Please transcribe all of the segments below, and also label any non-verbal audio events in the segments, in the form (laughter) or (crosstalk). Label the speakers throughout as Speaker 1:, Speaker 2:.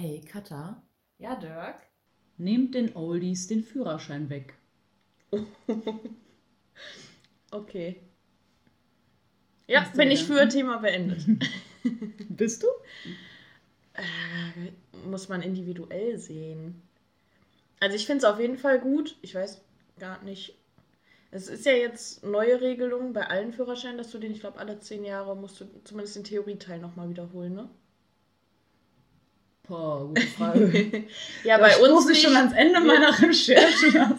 Speaker 1: Ey, Katha,
Speaker 2: Ja, Dirk?
Speaker 1: nehmt den Oldies den Führerschein weg. (laughs)
Speaker 2: Okay. Ja, bin ich für Thema beendet. (laughs)
Speaker 1: Bist du?
Speaker 2: Äh, muss man individuell sehen. Also ich finde es auf jeden Fall gut. Ich weiß gar nicht. Es ist ja jetzt neue Regelung bei allen Führerscheinen, dass du den, ich glaube, alle zehn Jahre musst du zumindest den Theorieteil nochmal wiederholen, ne?
Speaker 1: Boah, gute (laughs) Frage.
Speaker 2: ja,
Speaker 1: Da
Speaker 2: bei uns
Speaker 1: stoße ich schon ans Ende meiner Recherche. (laughs)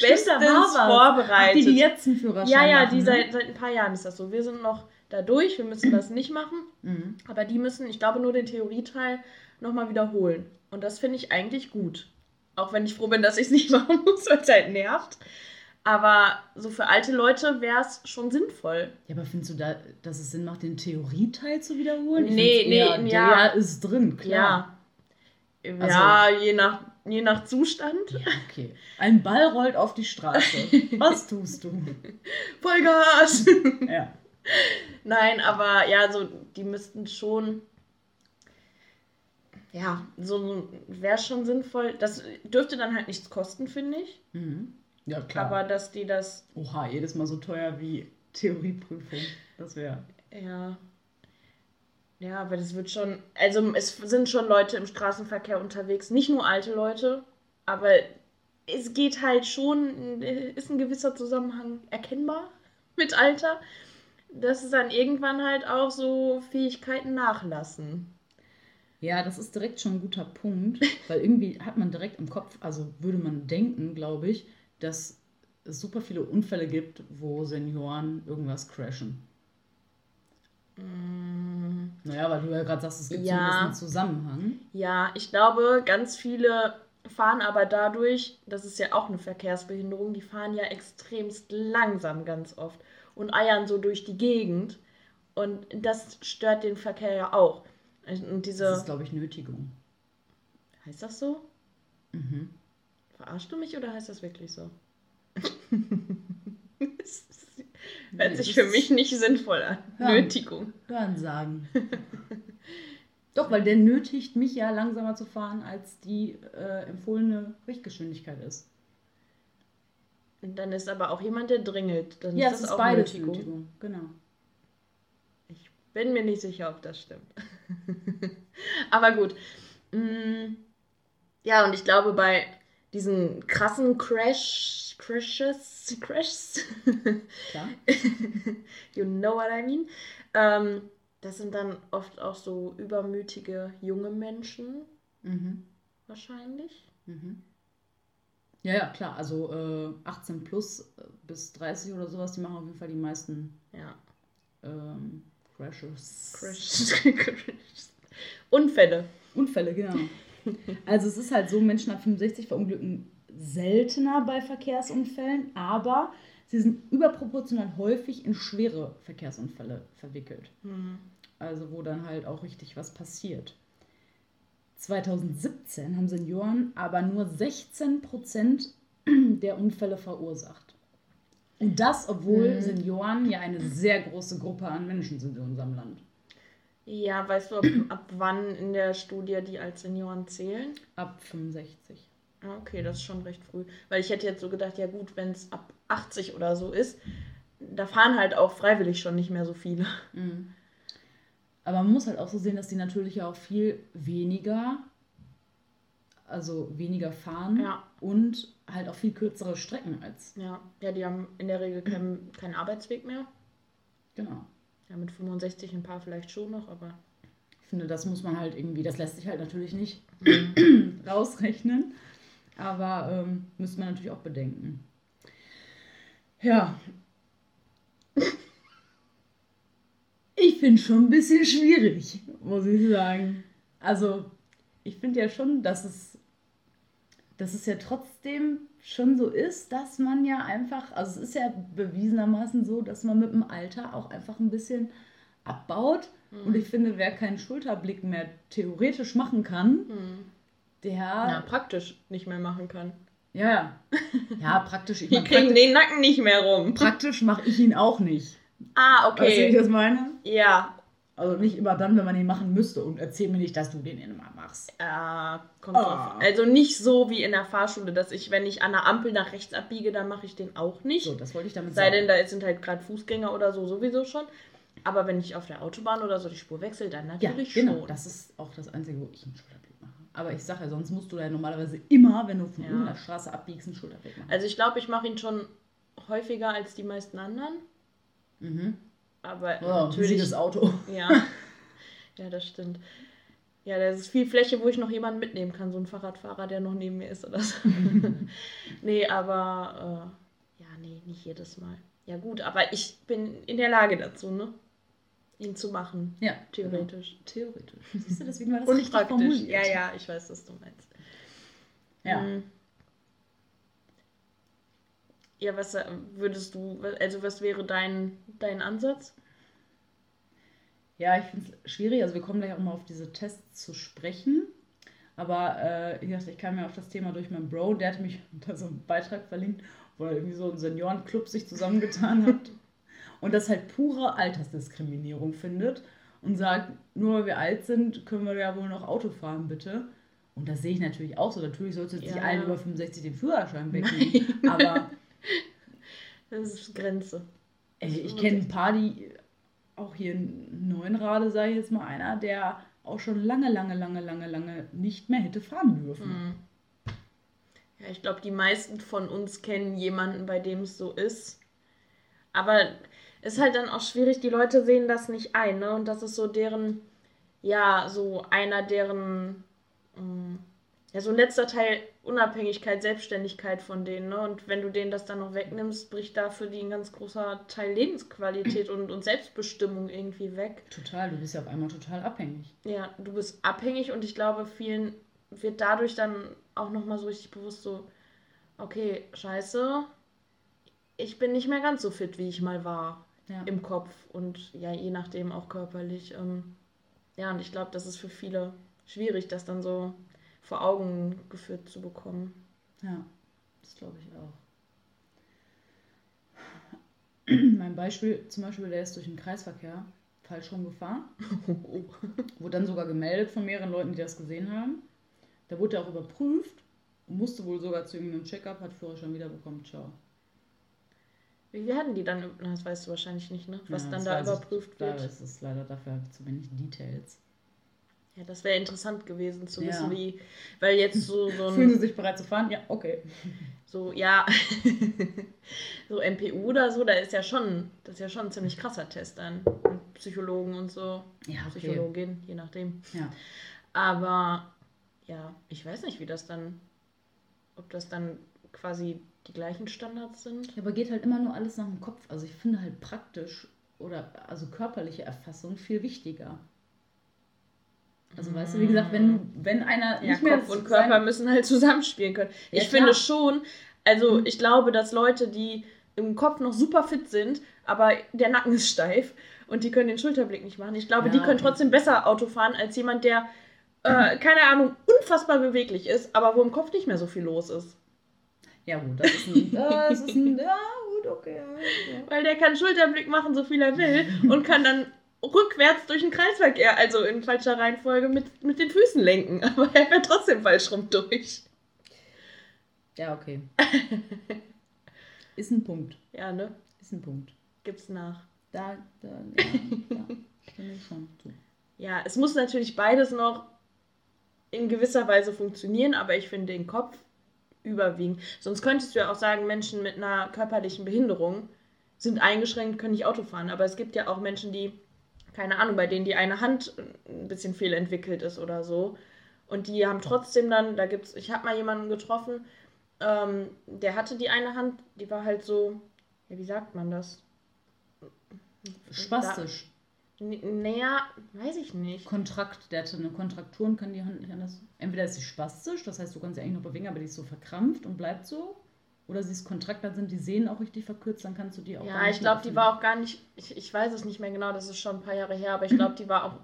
Speaker 2: bestens
Speaker 1: Ach, die,
Speaker 2: vorbereitet.
Speaker 1: die jetzt einen Führerschein
Speaker 2: ja, ja,
Speaker 1: machen,
Speaker 2: die
Speaker 1: ne?
Speaker 2: seit, seit ein paar Jahren ist das so. Wir sind noch da durch, wir müssen das nicht machen.
Speaker 1: Mhm.
Speaker 2: Aber die müssen, ich glaube, nur den Theorieteil nochmal wiederholen. Und das finde ich eigentlich gut. Auch wenn ich froh bin, dass ich es nicht (laughs) machen muss, weil es halt nervt. Aber so für alte Leute wäre es schon sinnvoll.
Speaker 1: Ja, aber findest du da, dass es Sinn macht, den Theorieteil zu wiederholen?
Speaker 2: Nee,
Speaker 1: find's
Speaker 2: nee,
Speaker 1: eher,
Speaker 2: ja.
Speaker 1: Der ist drin, klar.
Speaker 2: Ja.
Speaker 1: Also-
Speaker 2: ja, je nach, je nach Zustand.
Speaker 1: Ja. okay. Ein Ball rollt auf die Straße. (laughs) Was tust du?
Speaker 2: Vollgas! (laughs)
Speaker 1: Ja.
Speaker 2: Nein, aber ja, so, die müssten schon. Ja, so wäre schon sinnvoll. Das dürfte dann halt nichts kosten, finde ich.
Speaker 1: Mhm. Ja, klar.
Speaker 2: Aber dass die das
Speaker 1: Oha, jedes Mal so teuer wie Theorieprüfung. Das wäre.
Speaker 2: Ja. Ja, aber das wird schon. Also, es sind schon Leute im Straßenverkehr unterwegs. Nicht nur alte Leute, aber es geht halt schon. Ist ein gewisser Zusammenhang erkennbar (laughs) mit Alter. Dass es dann irgendwann halt auch so Fähigkeiten nachlassen.
Speaker 1: Ja, das ist direkt schon ein guter Punkt, weil irgendwie hat man direkt im Kopf, also würde man denken, glaube ich, dass es super viele Unfälle gibt, wo Senioren irgendwas crashen. Naja, weil du ja gerade sagst, es gibt
Speaker 2: Ja.
Speaker 1: so ein bisschen Zusammenhang.
Speaker 2: Ja, ich glaube, ganz viele fahren aber dadurch, das ist ja auch eine Verkehrsbehinderung, die fahren ja extremst langsam ganz oft und eiern so durch die Gegend. Und das stört den Verkehr ja auch. Und diese.
Speaker 1: Das ist, glaube ich, Nötigung.
Speaker 2: heißt das so?
Speaker 1: Mhm.
Speaker 2: Verarschst du mich oder heißt das wirklich so? (laughs) das
Speaker 1: Nee,
Speaker 2: hört sich für mich nicht sinnvoll an.
Speaker 1: Ja.
Speaker 2: Nötigung.
Speaker 1: Hören sagen. (laughs) Doch, weil der nötigt mich ja langsamer zu fahren, als die äh, empfohlene Richtgeschwindigkeit ist.
Speaker 2: Und dann ist aber auch jemand, der dringelt. Dann
Speaker 1: Ja,
Speaker 2: ist
Speaker 1: es
Speaker 2: das
Speaker 1: ist
Speaker 2: auch
Speaker 1: beides
Speaker 2: Nötigung.
Speaker 1: Nötigung. Genau.
Speaker 2: Ich bin mir nicht sicher, ob das stimmt. (laughs) Aber gut. Mm, Ja, und ich glaube, bei diesen krassen Crash, Crashes, Crashs, (laughs)
Speaker 1: Klar.
Speaker 2: you know what I mean, ähm, das sind dann oft auch so übermütige junge Menschen,
Speaker 1: Mhm.
Speaker 2: wahrscheinlich.
Speaker 1: Mhm. Ja, ja, klar. Also äh, 18 plus äh, bis 30 oder sowas, die machen auf jeden Fall die meisten
Speaker 2: Ja,
Speaker 1: ähm, Crashes.
Speaker 2: Crashes. (laughs) Crashes. Unfälle.
Speaker 1: Unfälle, genau. (laughs) Also es ist halt so, Menschen ab 65 verunglücken seltener bei Verkehrsunfällen, aber sie sind überproportional häufig in schwere Verkehrsunfälle verwickelt.
Speaker 2: Hm.
Speaker 1: Also wo dann halt auch richtig was passiert. 2017 haben Senioren aber nur 16% (clears throat) der Unfälle verursacht. Und das, obwohl
Speaker 2: Mhm.
Speaker 1: Senioren ja eine sehr große Gruppe an Menschen sind in unserem Land.
Speaker 2: Ja, weißt du, ab, (clears throat) ab wann in der Studie die als Senioren zählen?
Speaker 1: Ab 65.
Speaker 2: Ah, Okay, das ist schon recht früh. Weil ich hätte jetzt so gedacht, ja gut, wenn es ab 80 oder so ist, da fahren halt auch freiwillig schon nicht mehr so viele.
Speaker 1: Mhm. Aber man muss halt auch so sehen, dass die natürlich auch viel weniger, also weniger fahren
Speaker 2: Ja.
Speaker 1: und halt auch viel kürzere Strecken als.
Speaker 2: Ja, ja die haben in der Regel keinen, keinen Arbeitsweg mehr.
Speaker 1: Genau.
Speaker 2: Ja, mit 65 ein paar vielleicht schon noch, aber
Speaker 1: Ich finde, das muss man halt irgendwie, das lässt sich halt natürlich nicht (clears throat) rausrechnen, aber ähm, müsste man natürlich auch bedenken. Ja. Ich finde schon ein bisschen schwierig, muss ich sagen. Also, ich finde ja schon, dass es, dass es ja trotzdem schon so ist, dass man ja einfach, also es ist ja bewiesenermaßen so, dass man mit dem Alter auch einfach ein bisschen abbaut. Und ich finde, wer keinen Schulterblick mehr theoretisch machen kann, der.
Speaker 2: ja, praktisch nicht mehr machen kann.
Speaker 1: Ja, ja. Praktisch. Ich
Speaker 2: Die
Speaker 1: mein,
Speaker 2: kriegen den Nacken nicht mehr rum.
Speaker 1: praktisch mache ich ihn auch nicht.
Speaker 2: Ah,
Speaker 1: Weißt du, wie ich
Speaker 2: okay.
Speaker 1: das meine?
Speaker 2: Ja,
Speaker 1: Also nicht immer dann, wenn man ihn machen müsste. Und erzähl mir nicht, dass du den immer machst.
Speaker 2: Ja, kommt drauf.
Speaker 1: Ah.
Speaker 2: Also nicht so wie in der Fahrschule, dass ich, wenn ich an der Ampel nach rechts abbiege, dann mache ich den auch nicht.
Speaker 1: So, das wollte ich damit
Speaker 2: Sei denn,
Speaker 1: sagen.
Speaker 2: da sind halt gerade Fußgänger oder so sowieso schon. Aber wenn ich auf der Autobahn oder so die Spur wechsle, dann
Speaker 1: Ja,
Speaker 2: natürlich
Speaker 1: genau.
Speaker 2: schon.
Speaker 1: Das ist auch das Einzige, wo ich einen Schulterblick mache. Aber ich sage ja, sonst musst du ja normalerweise immer, wenn du von
Speaker 2: Ja.
Speaker 1: irgendeiner Straße abbiegst, einen Schulterblick machen.
Speaker 2: Also ich glaube, ich mache ihn schon häufiger als die meisten anderen.
Speaker 1: Mhm.
Speaker 2: Aber
Speaker 1: ein
Speaker 2: natürlich.
Speaker 1: riesiges Auto.
Speaker 2: Ja. (laughs) ja, das stimmt. Ja, da ist viel Fläche, wo ich noch jemanden mitnehmen kann, so ein Fahrradfahrer, der noch neben mir ist oder so. (laughs) nee, aber äh, ja, nee, nicht jedes Mal. Ja gut, aber ich bin in der Lage dazu, ne? Ihn zu machen.
Speaker 1: Ja,
Speaker 2: Theoretisch.
Speaker 1: Genau. Theoretisch. Siehst du, deswegen war das richtig
Speaker 2: praktisch.
Speaker 1: formuliert.
Speaker 2: Ja, ja, ich weiß, was du meinst.
Speaker 1: Ja.
Speaker 2: Mhm. Ja, was äh, würdest du, also was wäre dein, dein Ansatz?
Speaker 1: Ja, ich finde es schwierig. Also wir kommen gleich auch mal auf diese Tests zu sprechen. Aber äh, wie gesagt, ich kam ja auf das Thema durch meinen Bro, der hatte mich (laughs) unter so einen Beitrag verlinkt, wo er irgendwie so ein Seniorenclub sich zusammengetan hat (laughs) und das halt pure Altersdiskriminierung findet und sagt, nur weil wir alt sind, können wir ja wohl noch Auto fahren, bitte. Und das sehe ich natürlich auch so. Natürlich sollte jetzt
Speaker 2: Ja.
Speaker 1: allen über 65 den Führerschein wegnehmen. (laughs) Aber (laughs)
Speaker 2: Das ist Grenze.
Speaker 1: Ey, ich kenne ein paar, die auch hier in Neuenrade, sage ich jetzt mal, einer, der auch schon lange, lange, lange, lange, lange nicht mehr hätte fahren dürfen.
Speaker 2: Mhm. Ja, ich glaube, die meisten von uns kennen jemanden, bei dem es so ist. Aber es ist halt dann auch schwierig, die Leute sehen das nicht ein, ne? Und das ist so deren, ja, so einer deren, ähm, ja, so ein letzter Teil Unabhängigkeit, Selbstständigkeit von denen, ne? Und wenn du denen das dann noch wegnimmst, bricht da für die ein ganz großer Teil Lebensqualität und, und Selbstbestimmung irgendwie weg.
Speaker 1: Total, du bist ja auf einmal total abhängig.
Speaker 2: Ja, du bist abhängig und ich glaube, vielen wird dadurch dann auch nochmal so richtig bewusst so, okay, scheiße, ich bin nicht mehr ganz so fit, wie ich mal war
Speaker 1: Ja.
Speaker 2: im Kopf und ja, je nachdem auch körperlich. Ähm, ja, und ich glaube, das ist für viele schwierig, das dann so vor Augen geführt zu bekommen.
Speaker 1: Ja, das glaube ich auch. (clears throat) mein Beispiel, zum Beispiel, der ist durch den Kreisverkehr falsch rumgefahren. (laughs) Wurde dann sogar gemeldet von mehreren Leuten, die das gesehen haben. Da wurde er auch überprüft und musste wohl sogar zu irgendeinem Check-up, hat Führerschein wiederbekommen. Ciao.
Speaker 2: Wie werden die dann, das weißt du wahrscheinlich nicht, ne? Was
Speaker 1: Ja,
Speaker 2: dann da
Speaker 1: weiß ich.
Speaker 2: überprüft
Speaker 1: Da
Speaker 2: wird.
Speaker 1: ist es leider dafür zu wenig Details.
Speaker 2: Ja, das wäre interessant gewesen zu
Speaker 1: Ja.
Speaker 2: wissen, wie, weil jetzt so, so (laughs) ein
Speaker 1: Fühlen Sie sich bereit zu fahren? Ja, okay.
Speaker 2: So, ja, (laughs) so MPU oder so, da ist ja schon, das ist ja schon ein ziemlich krasser Test dann. Und Psychologen und so.
Speaker 1: Ja, okay.
Speaker 2: Psychologin, je nachdem.
Speaker 1: Ja.
Speaker 2: Aber ja, ich weiß nicht, wie das dann, ob das dann quasi die gleichen Standards sind.
Speaker 1: Ja, aber geht halt immer nur alles nach dem Kopf. Also ich finde halt praktisch oder also körperliche Erfassung viel wichtiger. Also weißt du, wie gesagt, wenn, wenn einer
Speaker 2: Ja,
Speaker 1: nicht mehr
Speaker 2: Kopf und Körper müssen halt (laughs) zusammenspielen können.
Speaker 1: Ja,
Speaker 2: ich
Speaker 1: klar.
Speaker 2: finde schon, also ich glaube, dass Leute, die im Kopf noch super fit sind, aber der Nacken ist steif und die können den Schulterblick nicht machen. Ich glaube,
Speaker 1: Ja,
Speaker 2: die können trotzdem besser Auto fahren als jemand, der, äh, (clears throat) keine Ahnung, unfassbar beweglich ist, aber wo im Kopf nicht mehr so viel los ist.
Speaker 1: Ja gut, das ist ein, (laughs) das ist ein ja gut, okay. Ja.
Speaker 2: Weil der kann Schulterblick machen, so viel er will und kann dann rückwärts durch den Kreisverkehr, also in falscher Reihenfolge, mit, mit den Füßen lenken. (laughs) Aber er fährt trotzdem falsch rum durch.
Speaker 1: ja, okay. (laughs) Ist ein Punkt.
Speaker 2: Ja, ne?
Speaker 1: Ist ein Punkt.
Speaker 2: Gibt's nach.
Speaker 1: Da, da, ja, ja, finde ich schon.
Speaker 2: Ja, es muss natürlich beides noch in gewisser Weise funktionieren, aber ich finde den Kopf überwiegend. Sonst könntest du ja auch sagen, Menschen mit einer körperlichen Behinderung sind eingeschränkt, können nicht Auto fahren. Aber es gibt ja auch Menschen, die, keine Ahnung, bei denen die eine Hand ein bisschen fehlentwickelt ist oder so. Und die haben trotzdem dann, da gibt's, ich habe mal jemanden getroffen, ähm, der hatte die eine Hand, die war halt so, ja, wie sagt man das?
Speaker 1: Spastisch.
Speaker 2: Naja, weiß ich nicht.
Speaker 1: Kontrakt, der hatte eine Kontraktur und kann die Hand nicht anders. Entweder ist sie spastisch, das heißt, du kannst sie eigentlich noch bewegen, aber die ist so verkrampft und bleibt so. Oder sie ist Kontrakt, dann sind die Sehnen auch richtig verkürzt, dann kannst du die auch.
Speaker 2: Ja, ich glaube, die war auch gar nicht, ich, ich weiß es nicht mehr genau, das ist schon ein paar Jahre her, aber ich glaube, die war auch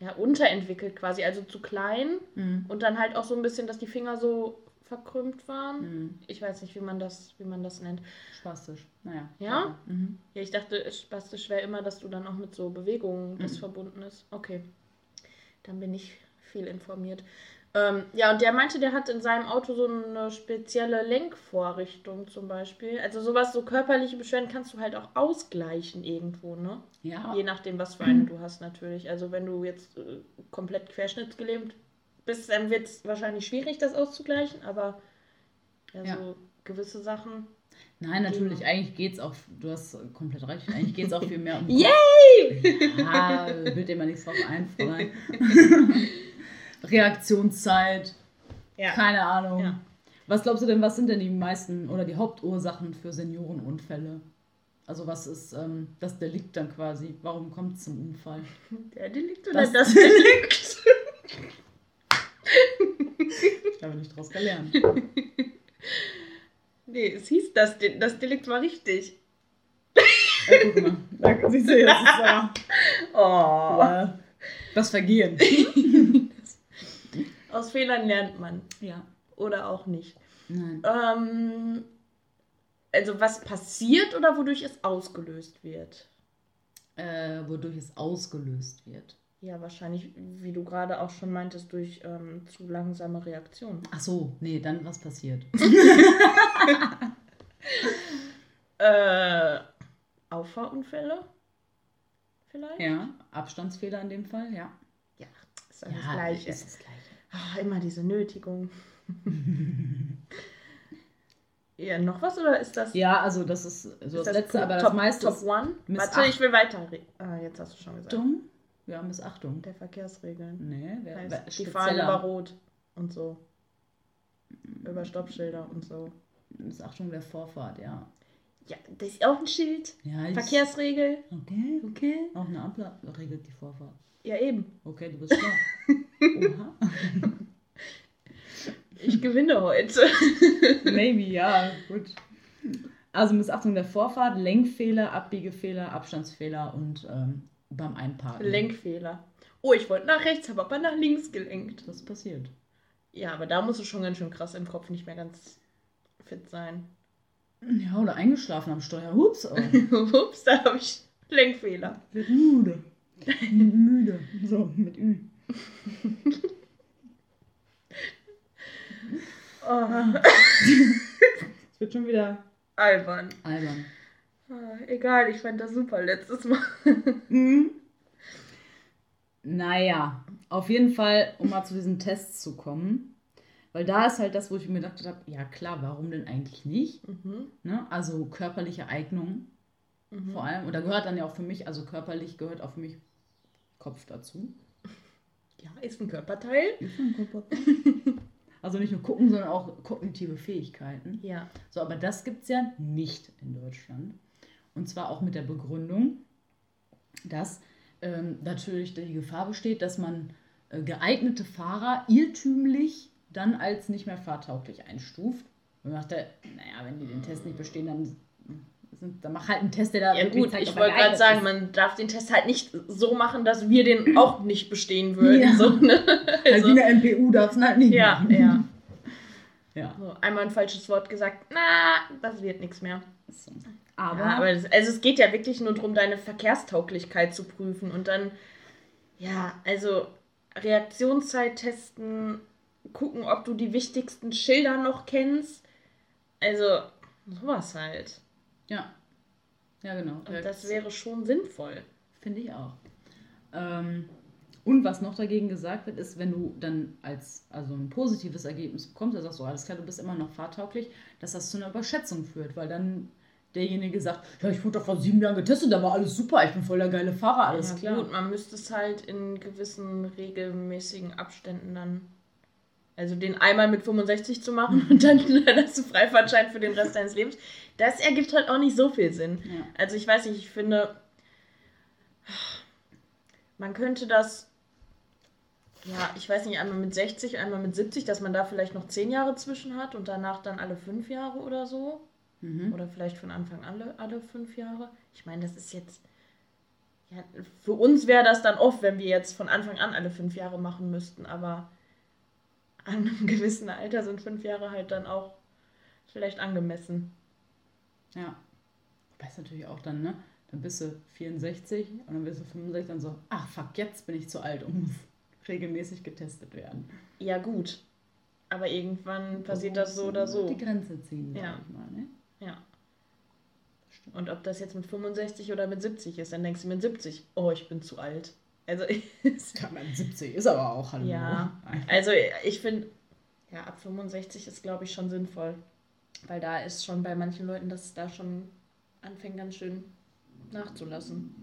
Speaker 2: ja, unterentwickelt quasi, also zu klein
Speaker 1: Mhm.
Speaker 2: und dann halt auch so ein bisschen, dass die Finger so verkrümmt waren.
Speaker 1: Mhm.
Speaker 2: Ich weiß nicht, wie man das, wie man das nennt.
Speaker 1: Spastisch. Naja.
Speaker 2: Ja?
Speaker 1: Mhm.
Speaker 2: Ja, ich dachte, spastisch wäre immer, dass du dann auch mit so Bewegungen das
Speaker 1: Mhm.
Speaker 2: verbunden ist. Okay. Dann bin ich viel informiert. Ähm, ja, und der meinte, der hat in seinem Auto so eine spezielle Lenkvorrichtung zum Beispiel. Also sowas, so körperliche Beschwerden kannst du halt auch ausgleichen irgendwo, ne?
Speaker 1: Ja.
Speaker 2: Je nachdem, was für eine du hast natürlich. Also wenn du jetzt äh, komplett querschnittsgelähmt bist, dann wird es wahrscheinlich schwierig, das auszugleichen, aber ja,
Speaker 1: Ja.
Speaker 2: so gewisse Sachen.
Speaker 1: Nein, natürlich, eigentlich geht's auch, du hast komplett recht, eigentlich geht's auch viel mehr um (laughs)
Speaker 2: Yay!
Speaker 1: Ja, bild dir mal nichts drauf ein, Fräulein. (laughs) Reaktionszeit,
Speaker 2: Ja.
Speaker 1: keine Ahnung.
Speaker 2: Ja.
Speaker 1: Was glaubst du denn, was sind denn die meisten oder die Hauptursachen für Seniorenunfälle? Also was ist ähm, das Delikt dann quasi? Warum kommt es zum Unfall?
Speaker 2: Der Delikt oder
Speaker 1: Das-
Speaker 2: das, (laughs) Delikt?
Speaker 1: Ich habe nicht draus gelernt.
Speaker 2: nee, es hieß, das, De das Delikt war richtig.
Speaker 1: Ja, guck mal, (laughs) da siehst du jetzt, ist aber,
Speaker 2: Oh.
Speaker 1: das Vergehen.
Speaker 2: Aus Fehlern lernt man.
Speaker 1: Ja.
Speaker 2: Oder auch nicht.
Speaker 1: Nein.
Speaker 2: Ähm, also was passiert oder wodurch es ausgelöst wird?
Speaker 1: Äh, wodurch es ausgelöst wird.
Speaker 2: Ja, wahrscheinlich, wie du gerade auch schon meintest, durch ähm, zu langsame Reaktionen.
Speaker 1: Ach so, nee, dann was passiert? (laughs)
Speaker 2: Äh, Auffahrunfälle? Vielleicht?
Speaker 1: Ja, Abstandsfehler in dem Fall, ja.
Speaker 2: Ja, ist
Speaker 1: ja,
Speaker 2: das Gleiche.
Speaker 1: ist das Gleiche.
Speaker 2: Ah, immer diese Nötigung. (laughs) ja, noch was oder ist das?
Speaker 1: Ja, also das ist so
Speaker 2: ist
Speaker 1: das,
Speaker 2: das
Speaker 1: letzte,
Speaker 2: top,
Speaker 1: aber das
Speaker 2: top,
Speaker 1: meiste
Speaker 2: Top One? Warte, ich will weiter. Ah, jetzt hast du schon gesagt.
Speaker 1: Missachtung. Ja, Missachtung.
Speaker 2: Der Verkehrsregeln.
Speaker 1: Nee, wer,
Speaker 2: Heißt,
Speaker 1: wer,
Speaker 2: die fahren über Rot und so. Über Stoppschilder und so.
Speaker 1: Missachtung der Vorfahrt, ja.
Speaker 2: Ja, das ist auch ein Schild.
Speaker 1: ja
Speaker 2: Verkehrsregel.
Speaker 1: Okay.
Speaker 2: Okay.
Speaker 1: Auch eine Ampel regelt die Vorfahrt.
Speaker 2: Ja, eben.
Speaker 1: Okay, du bist schlau. Oha. (laughs)
Speaker 2: Ich gewinne heute.
Speaker 1: Maybe, ja, gut. Also Missachtung der Vorfahrt, Lenkfehler, Abbiegefehler, Abstandsfehler und ähm, beim Einparken.
Speaker 2: Lenkfehler. Oh, ich wollte nach rechts, habe aber nach links gelenkt.
Speaker 1: Das ist passiert.
Speaker 2: Ja, aber da musst du schon ganz schön krass im Kopf nicht mehr ganz fit sein.
Speaker 1: Ja, oder eingeschlafen am Steuer. Hups, oh. (laughs)
Speaker 2: Ups, da habe ich Lenkfehler.
Speaker 1: Wird müde. (laughs) Müde. So, mit Ü. (laughs)
Speaker 2: Oh,
Speaker 1: Es wird schon wieder
Speaker 2: albern.
Speaker 1: albern.
Speaker 2: Ah, egal, ich fand das super letztes Mal. (laughs)
Speaker 1: Mhm. Naja, auf jeden Fall, um mal zu diesen Tests zu kommen. Weil da ist halt das, wo ich mir gedacht habe, ja klar, warum denn eigentlich nicht?
Speaker 2: Mhm.
Speaker 1: Ne? Also körperliche Eignung
Speaker 2: Mhm.
Speaker 1: vor allem. Und da gehört dann ja auch für mich, also körperlich gehört auch für mich Kopf dazu.
Speaker 2: Ja, ist ein Körperteil. (laughs)
Speaker 1: Also nicht nur gucken, sondern auch kognitive Fähigkeiten.
Speaker 2: Ja.
Speaker 1: So, aber das gibt es ja nicht in Deutschland. Und zwar auch mit der Begründung, dass ähm, natürlich die Gefahr besteht, dass man äh, geeignete Fahrer irrtümlich dann als nicht mehr fahrtauglich einstuft. Und man dachte, naja, wenn die den Test nicht bestehen, dann, sind, dann mach halt einen Test, der da
Speaker 2: Ja gut,
Speaker 1: zeigt,
Speaker 2: ich wollte gerade sagen,
Speaker 1: ist.
Speaker 2: man darf den Test halt nicht so machen, dass wir den (clears throat) auch nicht bestehen würden.
Speaker 1: Ja.
Speaker 2: So, ne?
Speaker 1: Halt
Speaker 2: also,
Speaker 1: wie eine MPU darf es halt nicht
Speaker 2: ja,
Speaker 1: machen.
Speaker 2: ja. (laughs)
Speaker 1: ja.
Speaker 2: So, einmal ein falsches Wort gesagt, na, das wird nichts mehr.
Speaker 1: So. Aber,
Speaker 2: Ja, aber das, also es geht ja wirklich nur darum, deine Verkehrstauglichkeit zu prüfen und dann, ja, also Reaktionszeit testen, gucken, ob du die wichtigsten Schilder noch kennst. Also, sowas halt.
Speaker 1: Ja. Ja, genau.
Speaker 2: Und das wäre schon sinnvoll.
Speaker 1: Finde ich auch. Ähm, und was noch dagegen gesagt wird, ist, wenn du dann als also ein positives Ergebnis bekommst, da sagst du, alles klar, du bist immer noch fahrtauglich, dass das zu einer Überschätzung führt, weil dann derjenige sagt, ja, ich wurde doch vor sieben Jahren getestet, da war alles super, ich bin voll der geile Fahrer, alles
Speaker 2: ja,
Speaker 1: klar.
Speaker 2: gut, man müsste es halt in gewissen regelmäßigen Abständen dann. Also den einmal mit 65 zu machen (laughs) und dann, dann hast du Freifahrtschein für den Rest deines Lebens. Das ergibt halt auch nicht so viel Sinn.
Speaker 1: Ja.
Speaker 2: Also ich weiß nicht, ich finde, man könnte das, ja, ich weiß nicht, einmal mit 60, einmal mit 70, dass man da vielleicht noch 10 Jahre zwischen hat und danach dann alle 5 Jahre oder so.
Speaker 1: Mhm.
Speaker 2: Oder vielleicht von Anfang alle, alle 5 Jahre. Ich meine, das ist jetzt, ja, für uns wäre das dann oft, wenn wir jetzt von Anfang an alle 5 Jahre machen müssten, aber an einem (laughs) gewissen Alter sind fünf Jahre halt dann auch vielleicht angemessen.
Speaker 1: Ja. Wobei es natürlich auch dann, ne? Dann bist du 64 und dann bist du 65 und so, ach fuck, jetzt bin ich zu alt und muss (laughs) regelmäßig getestet werden.
Speaker 2: Ja, gut. Aber irgendwann passiert das so oder so.
Speaker 1: Die Grenze ziehen,
Speaker 2: Ja.
Speaker 1: sag ich mal, ne?
Speaker 2: Ja. Und ob das jetzt mit 65 oder mit 70 ist, dann denkst du mit 70, oh, ich bin zu alt. Also, (laughs)
Speaker 1: Ja, man, 70 ist aber auch, hallo.
Speaker 2: ja. Also, ich finde, ja, ab 65 ist, glaube ich, schon sinnvoll. Weil da ist schon bei manchen Leuten, dass es da schon anfängt, ganz schön nachzulassen.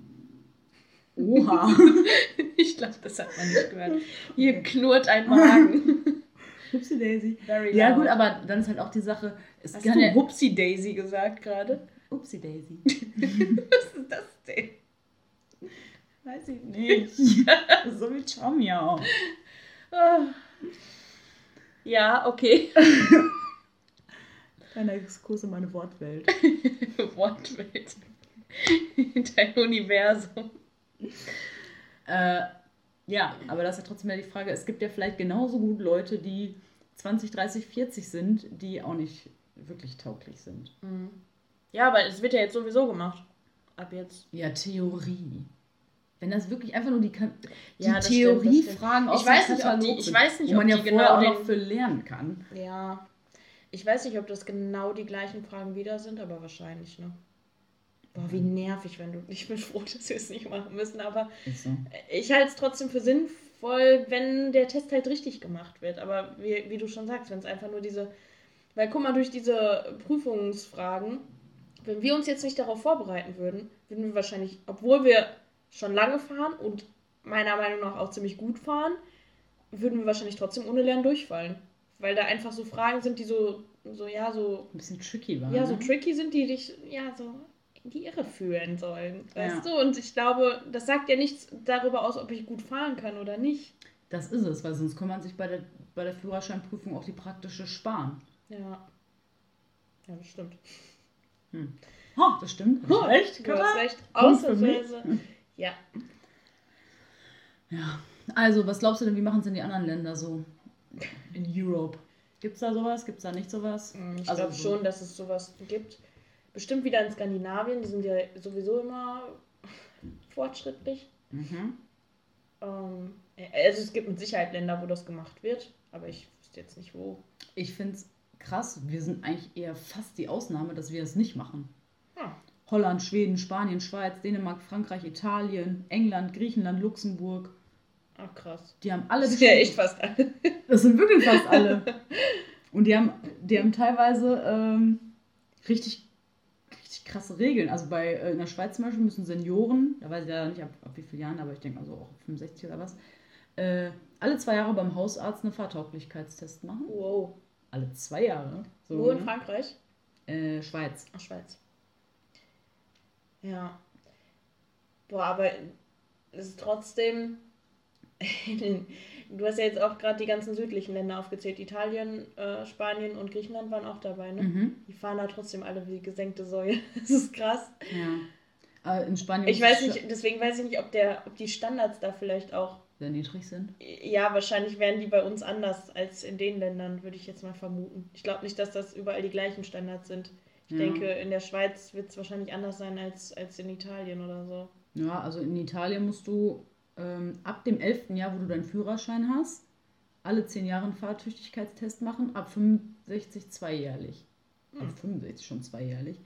Speaker 1: Oha. (laughs)
Speaker 2: Ich glaube, das hat man nicht gehört. Hier knurrt ein Magen. (laughs)
Speaker 1: Hupsi Daisy.
Speaker 2: Very
Speaker 1: Ja,
Speaker 2: loud.
Speaker 1: gut, aber dann ist halt auch die Sache, es
Speaker 2: Hast
Speaker 1: kann
Speaker 2: du
Speaker 1: ja.
Speaker 2: Hupsi Daisy gesagt gerade?
Speaker 1: Upsi Daisy. (laughs)
Speaker 2: Was ist das denn?
Speaker 1: Weiß ich nicht. so wie Chomio.
Speaker 2: Ah. Ja, okay.
Speaker 1: Kleiner Exkurs in meine Wortwelt. (laughs)
Speaker 2: Wortwelt. (laughs) Dein Universum.
Speaker 1: Äh, ja, aber das ist ja trotzdem ja die Frage, es gibt ja vielleicht genauso gut Leute, die 20, 30, 40 sind, die auch nicht wirklich tauglich sind.
Speaker 2: Ja, aber es wird ja jetzt sowieso gemacht. Ab jetzt.
Speaker 1: Ja, Theorie. Wenn das wirklich einfach nur die, die
Speaker 2: Ja.
Speaker 1: Theoriefragen aus
Speaker 2: Ich weiß nicht, ob die- ich weiß nicht,
Speaker 1: wo man
Speaker 2: ob
Speaker 1: ja
Speaker 2: die
Speaker 1: vorher
Speaker 2: genau
Speaker 1: auch noch für lernen kann.
Speaker 2: Ja. Ich weiß nicht, ob das genau die gleichen Fragen wieder sind, aber wahrscheinlich, ne? Boah, wie nervig, wenn du. (laughs) Ich bin froh, dass wir es nicht machen müssen, aber
Speaker 1: so.
Speaker 2: ich halte es trotzdem für sinnvoll, wenn der Test halt richtig gemacht wird. Aber wie, wie du schon sagst, wenn es einfach nur diese. Weil guck mal, durch diese Prüfungsfragen, wenn wir uns jetzt nicht darauf vorbereiten würden, würden wir wahrscheinlich, obwohl wir schon lange fahren und meiner Meinung nach auch ziemlich gut fahren, würden wir wahrscheinlich trotzdem ohne Lernen durchfallen. Weil da einfach so Fragen sind, die so, so ja, so,
Speaker 1: Ein bisschen tricky war.
Speaker 2: ja, so
Speaker 1: ne?
Speaker 2: tricky sind, die dich, ja, so in die Irre führen sollen. Weißt
Speaker 1: Ja.
Speaker 2: du? Und ich glaube, das sagt ja nichts darüber aus, ob ich gut fahren kann oder nicht.
Speaker 1: Das ist es, weil sonst kann man sich bei der, bei der Führerscheinprüfung auch die praktische sparen.
Speaker 2: Ja. Ja, das stimmt.
Speaker 1: Ha, das stimmt.
Speaker 2: Oh,
Speaker 1: Echt?
Speaker 2: Du hast recht. Ausnahmsweise. Ja.
Speaker 1: Ja. Also, was glaubst du denn, wie machen es in die anderen Länder so? In Europe. Gibt es da sowas? Gibt es da nicht sowas?
Speaker 2: Mm, Ich
Speaker 1: Also
Speaker 2: glaube
Speaker 1: so-
Speaker 2: schon, dass es sowas gibt. Bestimmt wieder in Skandinavien, die sind ja sowieso immer fortschrittlich.
Speaker 1: Mhm.
Speaker 2: Ähm, also es gibt mit Sicherheit Länder, wo das gemacht wird, aber ich wüsste jetzt nicht wo.
Speaker 1: Ich finde es krass. Wir sind eigentlich eher fast die Ausnahme, dass wir es nicht machen.
Speaker 2: Ah,
Speaker 1: Holland, Schweden, Spanien, Schweiz, Dänemark, Frankreich, Italien, England, Griechenland, Luxemburg.
Speaker 2: Ach krass.
Speaker 1: Die haben alle
Speaker 2: Das ist ja echt fast alle. (laughs)
Speaker 1: Das sind wirklich fast alle. (laughs) Und die haben, die haben teilweise ähm, richtig, richtig krasse Regeln. Also bei äh, in der Schweiz zum Beispiel müssen Senioren, da weiß ich ja nicht ab, ab wie vielen Jahren, aber ich denke mal so auch 65 oder was, äh, alle zwei Jahre beim Hausarzt eine Fahrtauglichkeitstest machen.
Speaker 2: Wow.
Speaker 1: Alle zwei Jahre. So,
Speaker 2: Wo in
Speaker 1: ne?
Speaker 2: Frankreich?
Speaker 1: Äh, Schweiz.
Speaker 2: Ach, Schweiz. Ja. Boah, aber es ist trotzdem. (laughs) du hast ja jetzt auch gerade die ganzen südlichen Länder aufgezählt. Italien, äh, Spanien und Griechenland waren auch dabei, ne?
Speaker 1: Mhm.
Speaker 2: Die fahren da trotzdem alle wie gesenkte Säue. (laughs) Das ist krass.
Speaker 1: Ja. Äh, in Spanien
Speaker 2: Ich weiß nicht, deswegen weiß ich nicht, ob, der, ob die Standards da vielleicht auch.
Speaker 1: sehr niedrig sind.
Speaker 2: Ja, wahrscheinlich wären die bei uns anders als in den Ländern, würde ich jetzt mal vermuten. Ich glaube nicht, dass das überall die gleichen Standards sind. Ich
Speaker 1: Ja.
Speaker 2: denke, in der Schweiz wird es wahrscheinlich anders sein als, als in Italien oder so.
Speaker 1: Ja, also in Italien musst du ähm, ab dem 11. Jahr, wo du deinen Führerschein hast, alle 10 Jahre einen Fahrtüchtigkeitstest machen, ab 65 zweijährlich. Ab 65 schon zweijährlich.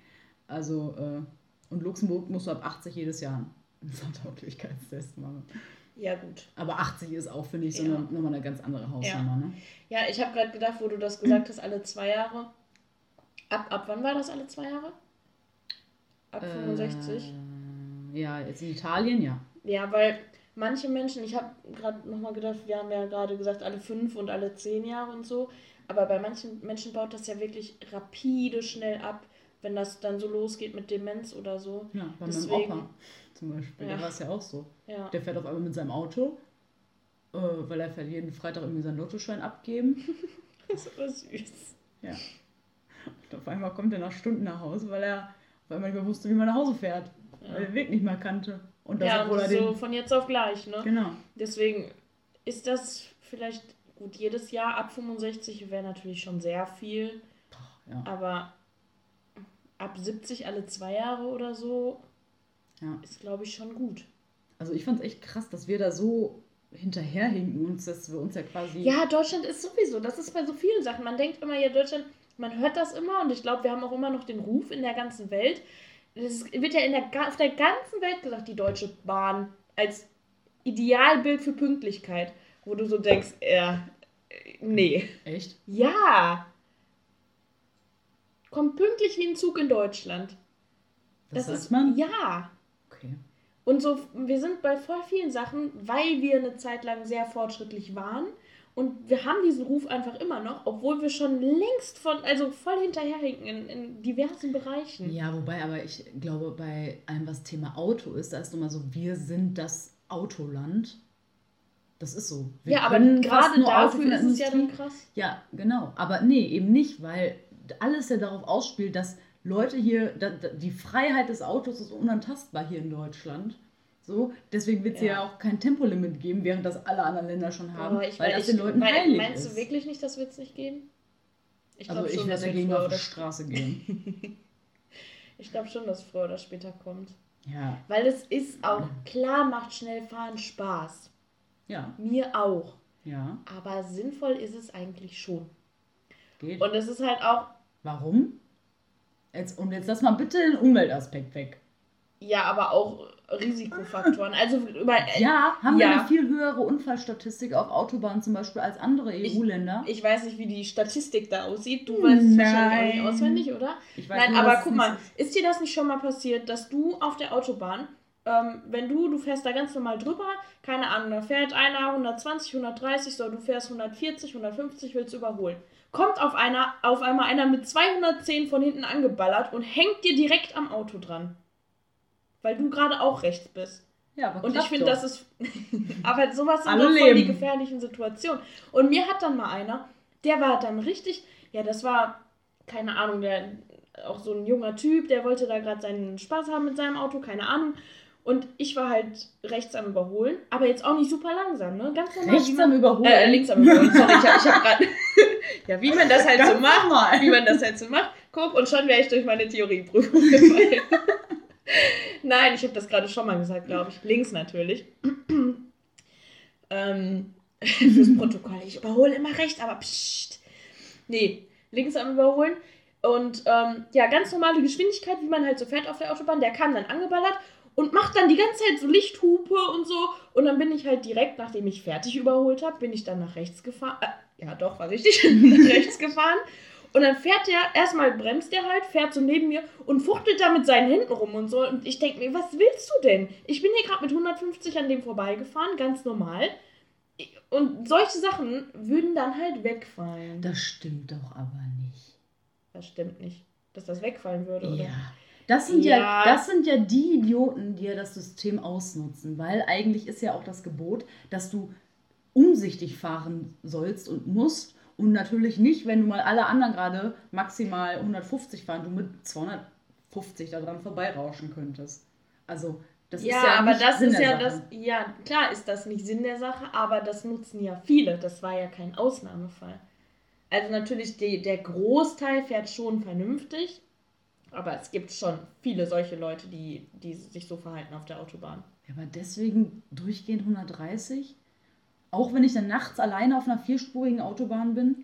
Speaker 1: Also, äh, und Luxemburg musst du ab 80 jedes Jahr einen (laughs) Fahrtauglichkeitstest machen.
Speaker 2: Ja, gut.
Speaker 1: Aber 80 ist auch, finde ich, so
Speaker 2: Ja.
Speaker 1: eine, nochmal eine ganz andere Hausnummer. Ne?
Speaker 2: Ja, ich habe gerade gedacht, wo du das gesagt hast, alle zwei Jahre. Ab, ab wann war das alle zwei Jahre? Ab 65?
Speaker 1: Äh, ja, jetzt in Italien, ja.
Speaker 2: Ja, weil manche Menschen, ich habe gerade nochmal gedacht, wir haben ja gerade gesagt, alle fünf und alle zehn Jahre und so. Aber bei manchen Menschen baut das ja wirklich rapide schnell ab, wenn das dann so losgeht mit Demenz oder so.
Speaker 1: Ja, bei
Speaker 2: Deswegen-
Speaker 1: meinem Opa zum Beispiel.
Speaker 2: Ja.
Speaker 1: Der war es ja auch so.
Speaker 2: Ja.
Speaker 1: Der fährt auf einmal mit seinem Auto, äh, weil er fährt jeden Freitag irgendwie seinen Lottoschein abgeben. (laughs)
Speaker 2: Das ist aber süß.
Speaker 1: Ja. Und auf einmal kommt er nach Stunden nach Hause, weil er auf einmal nicht mehr wusste, wie man nach Hause fährt. Weil er den Weg nicht mehr kannte. Und das,
Speaker 2: Ja,
Speaker 1: obwohl
Speaker 2: und
Speaker 1: er
Speaker 2: so
Speaker 1: den.
Speaker 2: von jetzt auf gleich, ne?
Speaker 1: Genau.
Speaker 2: Deswegen ist das vielleicht gut, jedes Jahr ab 65 wäre natürlich schon sehr viel. Ja. Aber ab 70 alle zwei Jahre oder so ja. ist, glaube ich, schon gut.
Speaker 1: Also ich fand es echt krass, dass wir da so hinterherhinken uns, dass wir uns ja quasi.
Speaker 2: Ja, Deutschland ist sowieso, das ist bei so vielen Sachen. Man denkt immer, ja, Deutschland, man hört das immer und ich glaube, wir haben auch immer noch den Ruf in der ganzen Welt. Es wird ja in der, auf der ganzen Welt gesagt, die Deutsche Bahn als Idealbild für Pünktlichkeit, wo du so denkst, ja, nee.
Speaker 1: Echt?
Speaker 2: Ja. Kommt pünktlich wie ein Zug in Deutschland. Das, das ist man? Ja. Okay. Und so, wir sind bei voll vielen Sachen, weil wir eine Zeit lang sehr fortschrittlich waren. Und wir haben diesen Ruf einfach immer noch, obwohl wir schon längst von, also voll hinterherhinken in, in diversen Bereichen.
Speaker 1: Ja, wobei aber ich glaube, bei allem, was Thema Auto ist, da ist immer so, wir sind das Autoland. Das ist so. Wir ja, aber gerade dafür ist es ja dann krass. Ja, genau. Aber nee, eben nicht, weil alles ja darauf ausspielt, dass Leute hier, die Freiheit des Autos ist unantastbar hier in Deutschland. So, deswegen wird es ja. ja. auch kein Tempolimit geben, während das alle anderen Länder schon haben. weil
Speaker 2: weiß, das den Leuten weil, heilig Meinst ist. du wirklich nicht, das wird es nicht geben? Ich also ich werde dagegen auf die Straße gehen. (laughs) ich glaube schon, dass früher oder später kommt. Ja. Weil es ist auch, klar macht Schnellfahren Spaß. Ja. Mir auch. Ja. Aber sinnvoll ist es eigentlich schon. Geht. Und es ist halt auch.
Speaker 1: Warum? Jetzt, und jetzt lass mal bitte den Umweltaspekt weg.
Speaker 2: Ja, aber auch Risikofaktoren. Also über,
Speaker 1: ja, haben ja. wir eine viel höhere Unfallstatistik auf Autobahnen zum Beispiel als andere EU-Länder.
Speaker 2: Ich, ich, weiß nicht, wie die Statistik da aussieht. Du weißt es wahrscheinlich auch nicht auswendig, oder? Ich weiß Nein, nur, aber guck mal, ist dir das nicht schon mal passiert, dass du auf der Autobahn, ähm, wenn du, du fährst da ganz normal drüber, keine Ahnung, da fährt einer 120, 130, so du fährst 140, 150, willst überholen kommt auf, einer, auf einmal einer mit 210 von hinten angeballert und hängt dir direkt am Auto dran. Weil du gerade auch rechts bist. Ja, aber Und ich finde, das ist. (laughs) aber sowas sind doch voll die gefährlichen Situationen. Und mir hat dann mal einer, der war dann richtig. Ja, das war, keine Ahnung, der auch so ein junger Typ, der wollte da gerade seinen Spaß haben mit seinem Auto, keine Ahnung. Und ich war halt rechts am Überholen, aber jetzt auch nicht super langsam, ne? Ganz normal. Rechts am Überholen? Äh, links am Überholen, sorry, ich habe hab gerade. (laughs) ja, wie man das halt Ganz so macht. Normal. Wie man das halt so macht. Guck, und schon wäre ich durch meine Theorieprüfung (laughs) gefallen. Nein, ich habe das gerade schon mal gesagt, glaube ich. Links natürlich. ähm, (laughs) fürs Protokoll. Ich überhole immer rechts, aber pssst. Nee, links am Überholen. Und ähm, ja, ganz normale Geschwindigkeit, wie man halt so fährt auf der Autobahn. Der kam dann angeballert und macht dann die ganze Zeit so Lichthupe und so. Und dann bin ich halt direkt, nachdem ich fertig überholt habe, bin ich dann nach rechts gefahren. Äh, ja, doch, war richtig. (laughs) nach rechts gefahren. Und dann fährt er, erstmal bremst er halt, fährt so neben mir und fuchtelt da mit seinen Händen rum und so. Und ich denke mir, was willst du denn? Ich bin hier gerade mit 150 an dem vorbeigefahren, ganz normal. Und solche Sachen würden dann halt wegfallen.
Speaker 1: Das stimmt doch aber nicht.
Speaker 2: Das stimmt nicht. Dass das wegfallen würde, oder?
Speaker 1: Ja. Das sind ja. ja. das sind ja die Idioten, die ja das System ausnutzen, weil eigentlich ist ja auch das Gebot, dass du umsichtig fahren sollst und musst und natürlich nicht, wenn du mal alle anderen gerade maximal 150 fahren, du mit 250 daran vorbeirauschen könntest. Also das ja, ist ja aber
Speaker 2: das Sinn ist ja Sache. das ja klar ist das nicht Sinn der Sache, aber das nutzen ja viele. Das war ja kein Ausnahmefall. Also natürlich die, der Großteil fährt schon vernünftig, aber es gibt schon viele solche Leute, die, die sich so verhalten auf der Autobahn.
Speaker 1: Ja, aber deswegen durchgehend 130? Auch wenn ich dann nachts alleine auf einer vierspurigen Autobahn bin?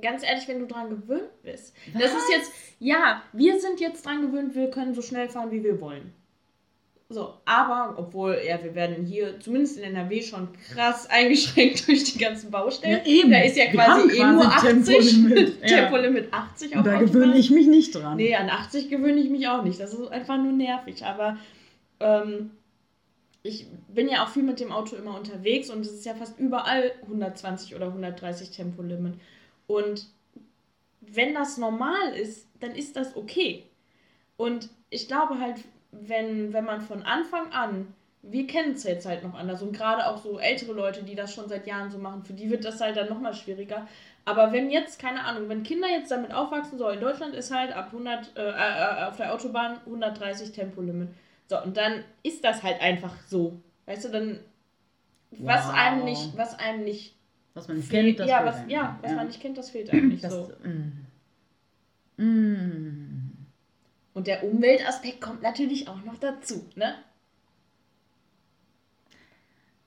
Speaker 2: Ganz ehrlich, wenn du dran gewöhnt bist. Was? Das ist jetzt, ja, wir sind jetzt dran gewöhnt, wir können so schnell fahren, wie wir wollen. So, aber, obwohl, ja, wir werden hier zumindest in NRW schon krass (laughs) eingeschränkt durch die ganzen Baustellen. Ja, eben. Da ist ja quasi, eh nur 80. Tempolimit, (laughs) Tempolimit 80
Speaker 1: auf Da gewöhne ich mich nicht dran.
Speaker 2: Nee, an 80 gewöhne ich mich auch nicht. Das ist einfach nur nervig. Aber ähm, ich bin ja auch viel mit dem Auto immer unterwegs und es ist ja fast überall 120 oder 130 Tempolimit. Und wenn das normal ist, dann ist das okay. Und ich glaube halt, wenn, wenn man von Anfang an, wir kennen es jetzt halt noch anders und gerade auch so ältere Leute, die das schon seit Jahren so machen, für die wird das halt dann nochmal schwieriger. Aber wenn jetzt, keine Ahnung, wenn Kinder jetzt damit aufwachsen sollen, in Deutschland ist halt ab 100, äh, äh, auf der Autobahn 130 Tempolimit. So, und dann ist das halt einfach so. Weißt du, dann, wow. was einem nicht, was einem nicht
Speaker 1: Was man nicht
Speaker 2: fehlt,
Speaker 1: kennt, das
Speaker 2: ja,
Speaker 1: fehlt
Speaker 2: was,
Speaker 1: einem.
Speaker 2: ja, was man nicht kennt, das fehlt (clears throat) eigentlich
Speaker 1: Das,
Speaker 2: so.
Speaker 1: mm. Mm.
Speaker 2: Und der Umweltaspekt kommt natürlich auch noch dazu, ne?